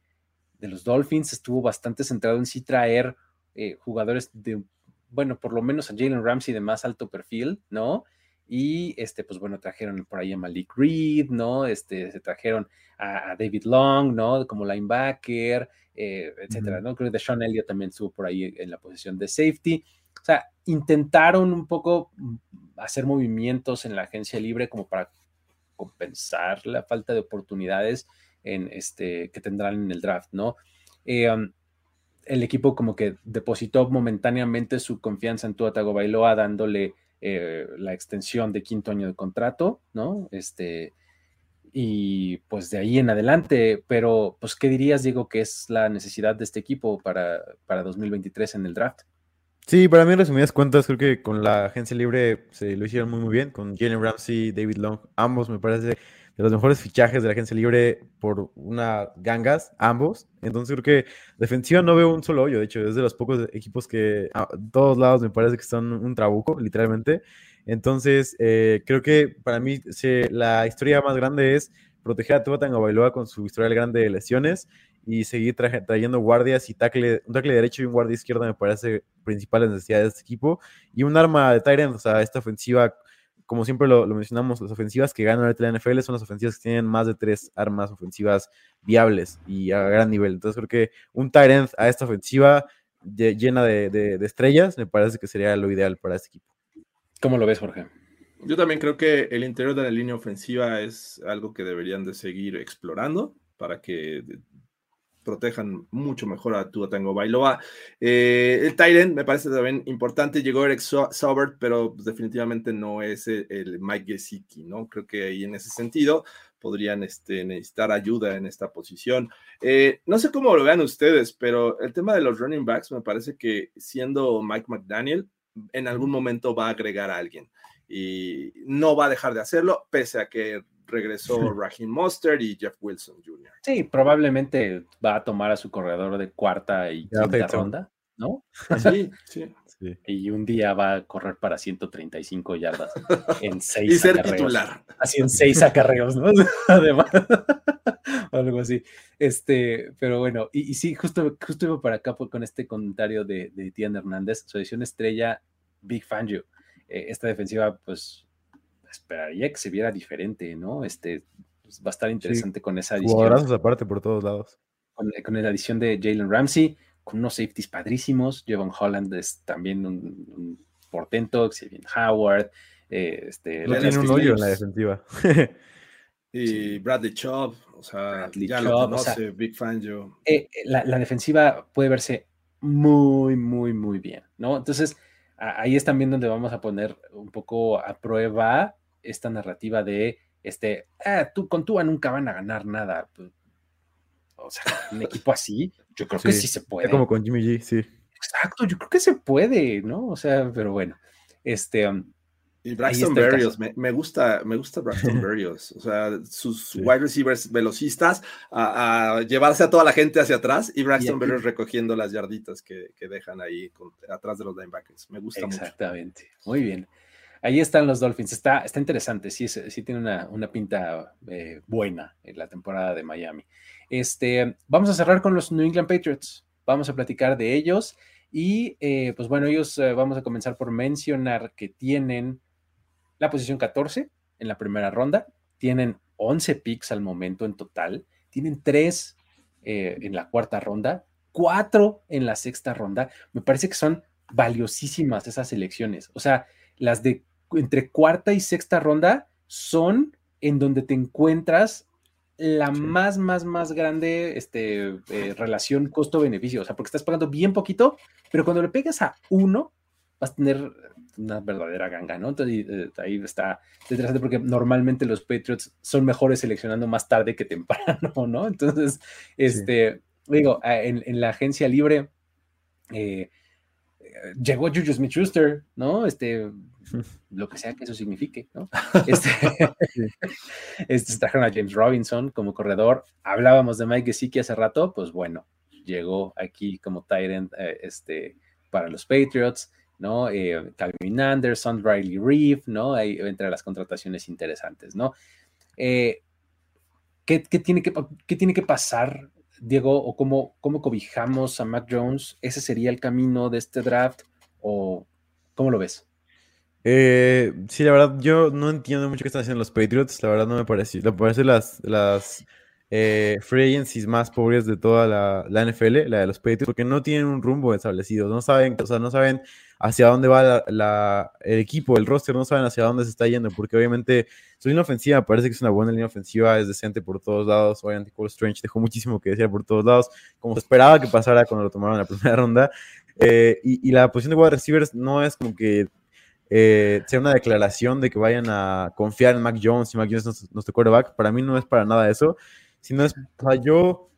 de los Dolphins estuvo bastante centrado en sí traer jugadores de, bueno, por lo menos a Jalen Ramsey de más alto perfil, ¿no? Y este, pues bueno, trajeron por ahí a Malik Reed, ¿no? Este, se trajeron a, a David Long, ¿no? Como linebacker, eh, etcétera, ¿no? Creo que Sean Elliott también estuvo por ahí en la posición de safety. O sea, intentaron un poco mm, hacer movimientos en la agencia libre como para compensar la falta de oportunidades en este, que tendrán en el draft, ¿no? Eh, um, el equipo como que depositó momentáneamente su confianza en Tua Tagovailoa dándole eh, la extensión de quinto año de contrato, ¿no? Este, y pues de ahí en adelante, pero pues, ¿qué dirías, Diego, que es la necesidad de este equipo para, para 2023 en el draft? Sí, para mí, en resumidas cuentas, creo que con la agencia libre se lo hicieron muy, muy bien. Con Jalen Ramsey, David Long, ambos me parece de los mejores fichajes de la agencia libre por una gangas, ambos. Entonces creo que defensiva no veo un solo hoyo. De hecho, es de los pocos equipos que a todos lados me parece que son un trabuco, literalmente. Entonces, eh, creo que para mí la historia más grande es proteger a Tua Bailoa con su historial grande de lesiones y seguir trayendo guardias y tackle, un tackle derecho y un guardia izquierdo me parece principales necesidades de este equipo. Y un arma de Tyrant, o sea, esta ofensiva, como siempre lo, lo, mencionamos, las ofensivas que ganan la NFL son las ofensivas que tienen más de tres armas ofensivas viables y a gran nivel. Entonces creo que un Tyrant a esta ofensiva llena de, de, de estrellas me parece que sería lo ideal para este equipo. ¿Cómo lo ves, Jorge? Yo también creo que el interior de la línea ofensiva es algo que deberían de seguir explorando para que protejan mucho mejor a Tua Tango Bailoa. Eh, el Tyrant me parece también importante. Llegó Eric Saubert, pero definitivamente no es el, el Mike Gesicki, ¿no? Creo que ahí en ese sentido podrían este, necesitar ayuda en esta posición. Eh, no sé cómo lo vean ustedes, pero el tema de los running backs me parece que siendo Mike McDaniel, en algún momento va a agregar a alguien y no va a dejar de hacerlo, pese a que regresó Raheem Monster y Jeff Wilson Jr. Sí, probablemente va a tomar a su corredor de cuarta y Ya, quinta Peyton. ronda, ¿no? Sí, sí. Sí. Y un día va a correr para 135 yardas en seis Y ser acarreos. titular. Así en seis acarreos, ¿no? Además, algo así. Este, pero bueno, y, y sí, justo, justo iba para acá con este comentario de, de Etienne Hernández, su edición estrella, Big Fangio. Eh, esta defensiva, pues, esperaría que se viera diferente, ¿no? Este, pues, va a estar interesante con esa adición aparte por todos lados. con, con la adición de Jalen Ramsey, con unos safeties padrísimos. Jevon Holland es también un, un portento, Xavier Howard. eh, este, No tiene un hoyo en la defensiva. Y Bradley Chubb, o sea, Bradley ya Chubb, lo o conoce, sea, Big Fan yo. eh, la, la defensiva puede verse muy, muy, muy bien, ¿no? Entonces, ahí es también donde vamos a poner un poco a prueba esta narrativa de, este, ah, tú con Tua nunca van a ganar nada. Pues, O sea, un equipo así, yo creo que Sí, se puede. Como con Jimmy G, sí. Exacto, yo creo que se puede, ¿no? O sea, pero bueno, este, um, Y Braxton Berrios, me, me gusta, me gusta Braxton Berrios, o sea, sus Sí. wide receivers velocistas a, a llevarse a toda la gente hacia atrás y Braxton Berrios recogiendo las yarditas que, que dejan ahí con- atrás de los linebackers. Me gusta mucho. Exactamente. Muy bien. Ahí están los Dolphins. Está, está interesante. Sí, sí tiene una, una pinta eh, buena en la temporada de Miami. Este, vamos a cerrar con los New England Patriots. Vamos a platicar de ellos. Y eh, pues bueno, ellos eh, vamos a comenzar por mencionar que tienen la posición 14 en la primera ronda. Tienen 11 picks al momento en total. Tienen 3 en la cuarta ronda, 4 en la sexta ronda. Me parece que son valiosísimas esas elecciones. O sea, las de entre cuarta y sexta ronda son en donde te encuentras la Sí. más, más, más grande este, eh, relación costo-beneficio. O sea, porque estás pagando bien poquito, pero cuando le pegas a uno, vas a tener una verdadera ganga, ¿no? Entonces eh, ahí está interesante porque normalmente los Patriots son mejores seleccionando más tarde que temprano, ¿no? Entonces, este, digo, en, en la agencia libre eh, llegó Juju Smith-Schuster, ¿no? Este, lo que sea que eso signifique, ¿no? Este, este, trajeron a James Robinson como corredor. Hablábamos de Mike Gesicki hace rato, pues bueno, llegó aquí como end eh, este, para los Patriots, ¿no? Eh, Calvin Anderson, Riley Reeve, ¿no? Ahí entre las contrataciones interesantes, ¿no? Eh, ¿qué, tiene, que, ¿qué tiene que pasar, Diego, o cómo, cómo cobijamos a Mac Jones? ¿Ese sería el camino de este draft? ¿O cómo lo ves? Eh, sí, la verdad, yo no entiendo mucho qué están haciendo los Patriots. La verdad, no me parece. Me parece las, las eh, free agencies más pobres de toda la, NFL, la de los Patriots, porque no tienen un rumbo establecido. No saben, o sea, no saben hacia dónde va la, el equipo, el roster, no saben hacia dónde se está yendo, porque obviamente su línea ofensiva parece que es una buena línea ofensiva, es decente por todos lados. Obviamente, Cole Strange dejó muchísimo que decir por todos lados, como se esperaba que pasara cuando lo tomaron en la primera ronda. Eh, y, la posición de wide receivers no es como que eh, sea una declaración de que vayan a confiar en Mac Jones y Mac Jones es nuestro quarterback. Para mí no es para nada eso, sino es, o yo,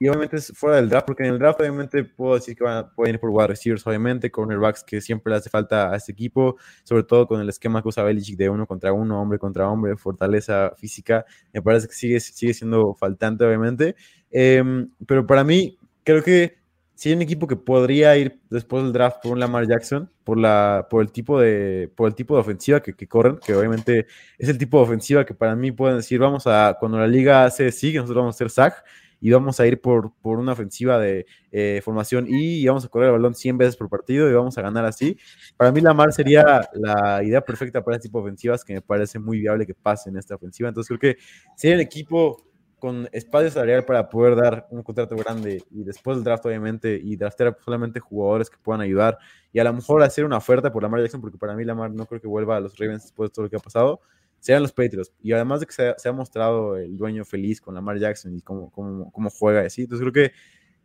y obviamente es fuera del draft, porque en el draft obviamente puedo decir que van a, pueden ir por wide receivers, obviamente, cornerbacks que siempre le hace falta a este equipo, sobre todo con el esquema que usa Belichick de uno contra uno, hombre contra hombre, fortaleza física, me parece que sigue, sigue siendo faltante, obviamente. Em, pero para mí, creo que si hay un equipo que podría ir después del draft por un Lamar Jackson, por, la, por, el, tipo de, por el tipo de ofensiva que, que, corren, que obviamente es el tipo de ofensiva que para mí pueden decir, vamos a, cuando la liga hace sigue, nosotros vamos a hacer sack y vamos a ir por, por una ofensiva de eh, formación y, y vamos a correr el balón 100 veces por partido y vamos a ganar así. Para mí Lamar sería la idea perfecta para este tipo de ofensivas que me parece muy viable que pase en esta ofensiva. Entonces creo que si hay un equipo con espacio salarial para poder dar un contrato grande y después del draft, obviamente, y draftear solamente jugadores que puedan ayudar y a lo mejor hacer una oferta por Lamar Jackson, porque para mí Lamar no creo que vuelva a los Ravens después de todo lo que ha pasado, sean los Patriots. Y además de que se ha, se ha mostrado el dueño feliz con Lamar Jackson y cómo, cómo, cómo juega así, entonces creo que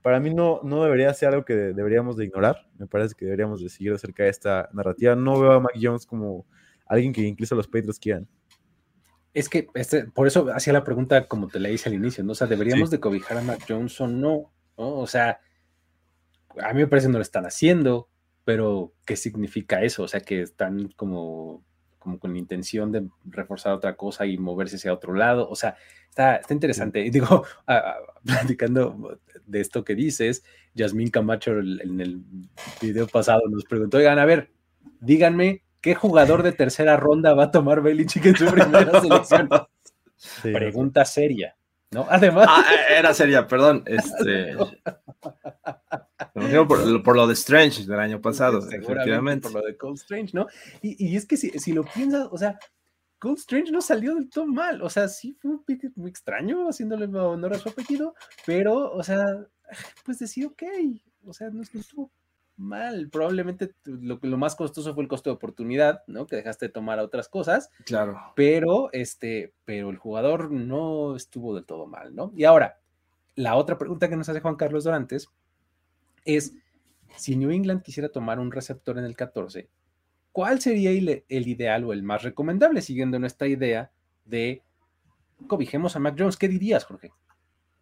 para mí no, no debería ser algo que deberíamos de ignorar, me parece que deberíamos de seguir acerca de esta narrativa. No veo a Mac Jones como alguien que incluso los Patriots quieran. Es que este, por eso hacía la pregunta como te la hice al inicio, ¿no? O sea, ¿deberíamos sí. de cobijar a Mac Jones o no? ¿no? O sea, a mí me parece que no lo están haciendo, pero ¿qué significa eso? O sea, que están como, como con intención de reforzar otra cosa y moverse hacia otro lado. O sea, está, está interesante. Y digo, a, a, platicando de esto que dices, Yasmín Camacho en el video pasado nos preguntó, oigan, a ver, díganme ¿Qué jugador de tercera ronda va a tomar Belichick en su primera selección? Sí, Pregunta seria, ¿no? Además. Ah, era seria, perdón. Este. por, por, lo de Strange del año pasado, efectivamente. Por lo de Cold Strange, ¿no? Y, y es que si, si, lo piensas, o sea, Cold Strange no salió del todo mal. O sea, sí fue un pick muy extraño, haciéndole honor a su apellido, pero, o sea, pues decía, ok, o sea, no estuvo mal. Probablemente lo, lo, más costoso fue el costo de oportunidad, ¿no? Que dejaste de tomar a otras cosas. Claro. Pero, este, pero el jugador no estuvo del todo mal, ¿no? Y ahora, la otra pregunta que nos hace Juan Carlos Dorantes es, si New England quisiera tomar un receptor en el 14, ¿cuál sería el, el ideal o el más recomendable, siguiendo nuestra idea de cobijemos a Mac Jones? ¿Qué dirías, Jorge?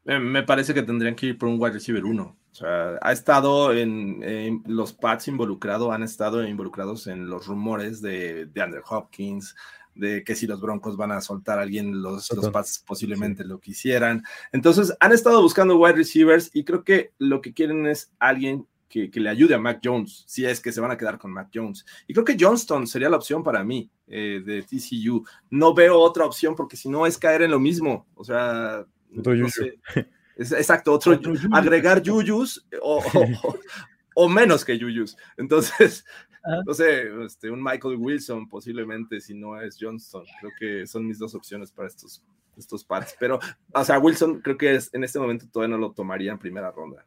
Me parece que tendrían que ir por un wide receiver 1. O sea, ha estado en, en, los Pats involucrados, han estado involucrados en los rumores de, de Andrew Hopkins, de que si los Broncos van a soltar a alguien, los, los Pats posiblemente sí. lo quisieran. Entonces, han estado buscando wide receivers y creo que lo que quieren es alguien que, que, le ayude a Mac Jones, si es que se van a quedar con Mac Jones. Y creo que Johnston sería la opción para mí eh, de TCU. No veo otra opción porque si no es caer en lo mismo. O sea, no sé. Es, exacto, otro, otro agregar yuyus o, o, o, menos que yuyus. Entonces, ah. no sé, este, un Michael Wilson posiblemente, si no es Johnston. Creo que son mis dos opciones para estos, estos pads. Pero, o sea, Wilson creo que es, en este momento todavía no lo tomaría en primera ronda.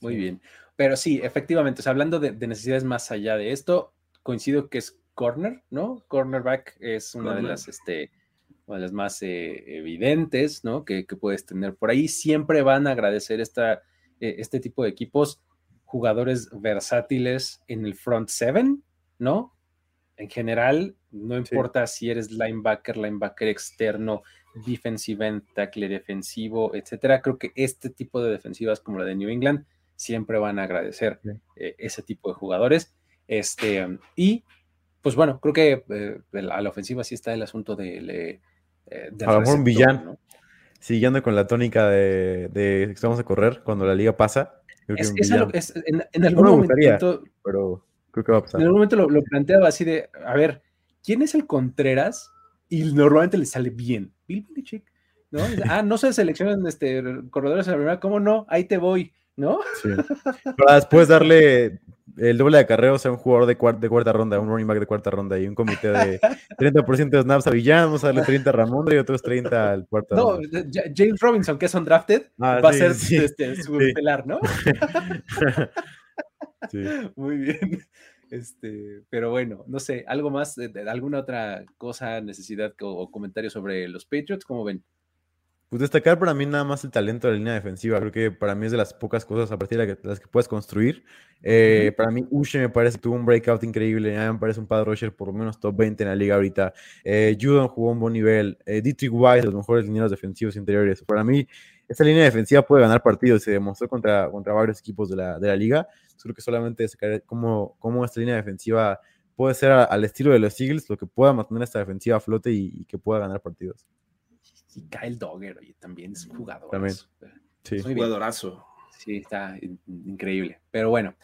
Muy bien. Pero sí, efectivamente, o sea, hablando de, de necesidades más allá de esto, coincido que es corner, ¿no? Cornerback es una corner. de las, este, de las más eh, evidentes, ¿no? Que, que, puedes tener por ahí. Siempre van a agradecer esta, eh, este tipo de equipos, jugadores versátiles en el front seven, ¿no? En general, no importa sí. si eres linebacker, linebacker externo, defensive end, tackle defensivo, etcétera. Creo que este tipo de defensivas como la de New England siempre van a agradecer sí. eh, ese tipo de jugadores. Este, y pues bueno, creo que a la ofensiva sí está el asunto de, eh, a lo mejor un villano, ¿no? siguiendo con la tónica de, de, que vamos a correr cuando la liga pasa. Creo es, que es, algo, es en, en, algún no momento, pero creo que va a pasar. En algún momento lo, lo, planteaba así de, a ver, ¿quién es el Contreras? Y normalmente le sale bien. Bill Belichick. ¿no? Ah, no se seleccionan este, corredores en la primera, ¿cómo no? Ahí te voy, ¿no? Sí. Para después darle el doble de carreos a un jugador de, cuarta, de cuarta ronda, un running back de cuarta ronda y un comité de 30% de snaps a Villán, vamos a darle 30 a Ramondre y otros 30 al cuarto. No, James Robinson, que es undrafted, ah, va a ser sí, este, su sí. ¿no? sí. Muy bien. Este, pero bueno, no sé, algo más, alguna otra cosa, necesidad o comentario sobre los Patriots, ¿cómo ven? Pues destacar para mí nada más el talento de la línea defensiva. Creo que para mí es de las pocas cosas a partir de las que puedes construir. Eh, para mí, Ushe me parece tuvo un breakout increíble. A me parece un pad rusher por lo menos top 20 en la liga ahorita. Eh, Judon jugó un buen nivel. Eh, Dietrich Wise, los mejores lineros defensivos interiores. Para mí, esta línea defensiva puede ganar partidos. Se demostró contra, contra varios equipos de la, de la liga. Creo que solamente sacar cómo, cómo esta línea defensiva puede ser al estilo de los Eagles, lo que pueda mantener esta defensiva a flote y, y que pueda ganar partidos. Y Kyle Dogger, oye, también es un jugador. También. Sí. Un jugadorazo. Sí, está increíble. Pero bueno,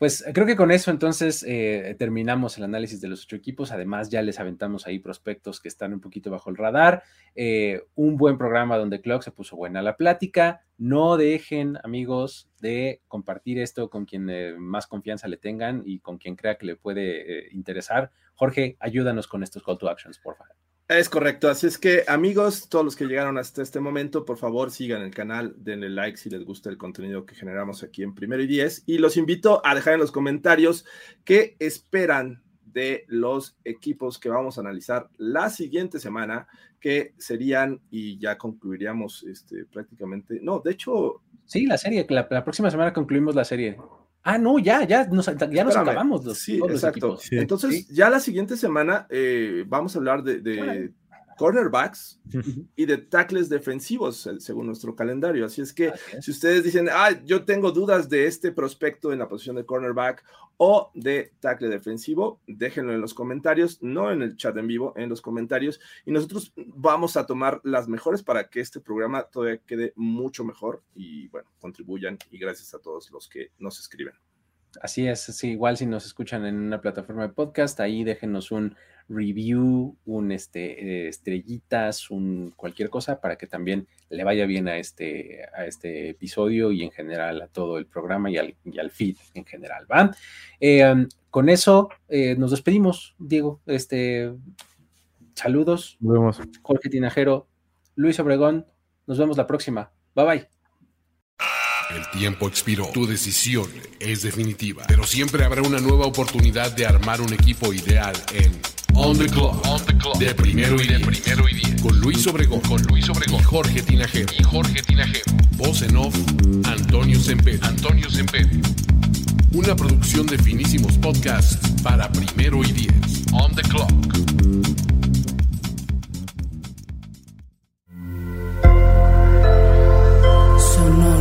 pues creo que con eso entonces eh, terminamos el análisis de los ocho equipos. Además, ya les aventamos ahí prospectos que están un poquito bajo el radar. Eh, un buen programa donde Clock se puso buena la plática. No dejen, amigos, de compartir esto con quien eh, más confianza le tengan y con quien crea que le puede interesar. Jorge, ayúdanos con estos call to actions, por favor. Es correcto, así es que amigos, todos los que llegaron hasta este momento, por favor sigan el canal, denle like si les gusta el contenido que generamos aquí en Primero y Diez y los invito a dejar en los comentarios qué esperan de los equipos que vamos a analizar la siguiente semana, que serían, y ya concluiríamos este, prácticamente, no, de hecho... Sí, la serie, la, la próxima semana concluimos la serie. Ah, no, ya, ya nos, ya nos acabamos los, sí, exacto. Entonces, ya la siguiente semana eh, vamos a hablar de, de cornerbacks y de tackles defensivos, según nuestro calendario. Así es que si ustedes dicen, ah, yo tengo dudas de este prospecto en la posición de cornerback o de tackle defensivo, déjenlo en los comentarios, no en el chat en vivo, en los comentarios, y nosotros vamos a tomar las mejores para que este programa todavía quede mucho mejor y bueno, contribuyan y gracias a todos los que nos escriben. Así es, sí, igual si nos escuchan en una plataforma de podcast, ahí déjenos un review, un este, eh, estrellitas, un cualquier cosa para que también le vaya bien a este, a este episodio y en general a todo el programa y al, y al feed en general, ¿va? Eh, con eso eh, nos despedimos, Diego. Este, saludos. Nos vemos. Jorge Tinajero, Luis Obregón. Nos vemos la próxima. Bye bye. El tiempo expiró. Tu decisión es definitiva. Pero siempre habrá una nueva oportunidad de armar un equipo ideal en On the Clock. On the clock. De primero y de primero y diez. Con Luis Obregón. Con Luis Obregón. Y Jorge Tinajero. Y Jorge Tinajero. Voz en off. Antonio Semper. Antonio Semper. Una producción de finísimos podcasts para primero y diez. On the clock. Sonora.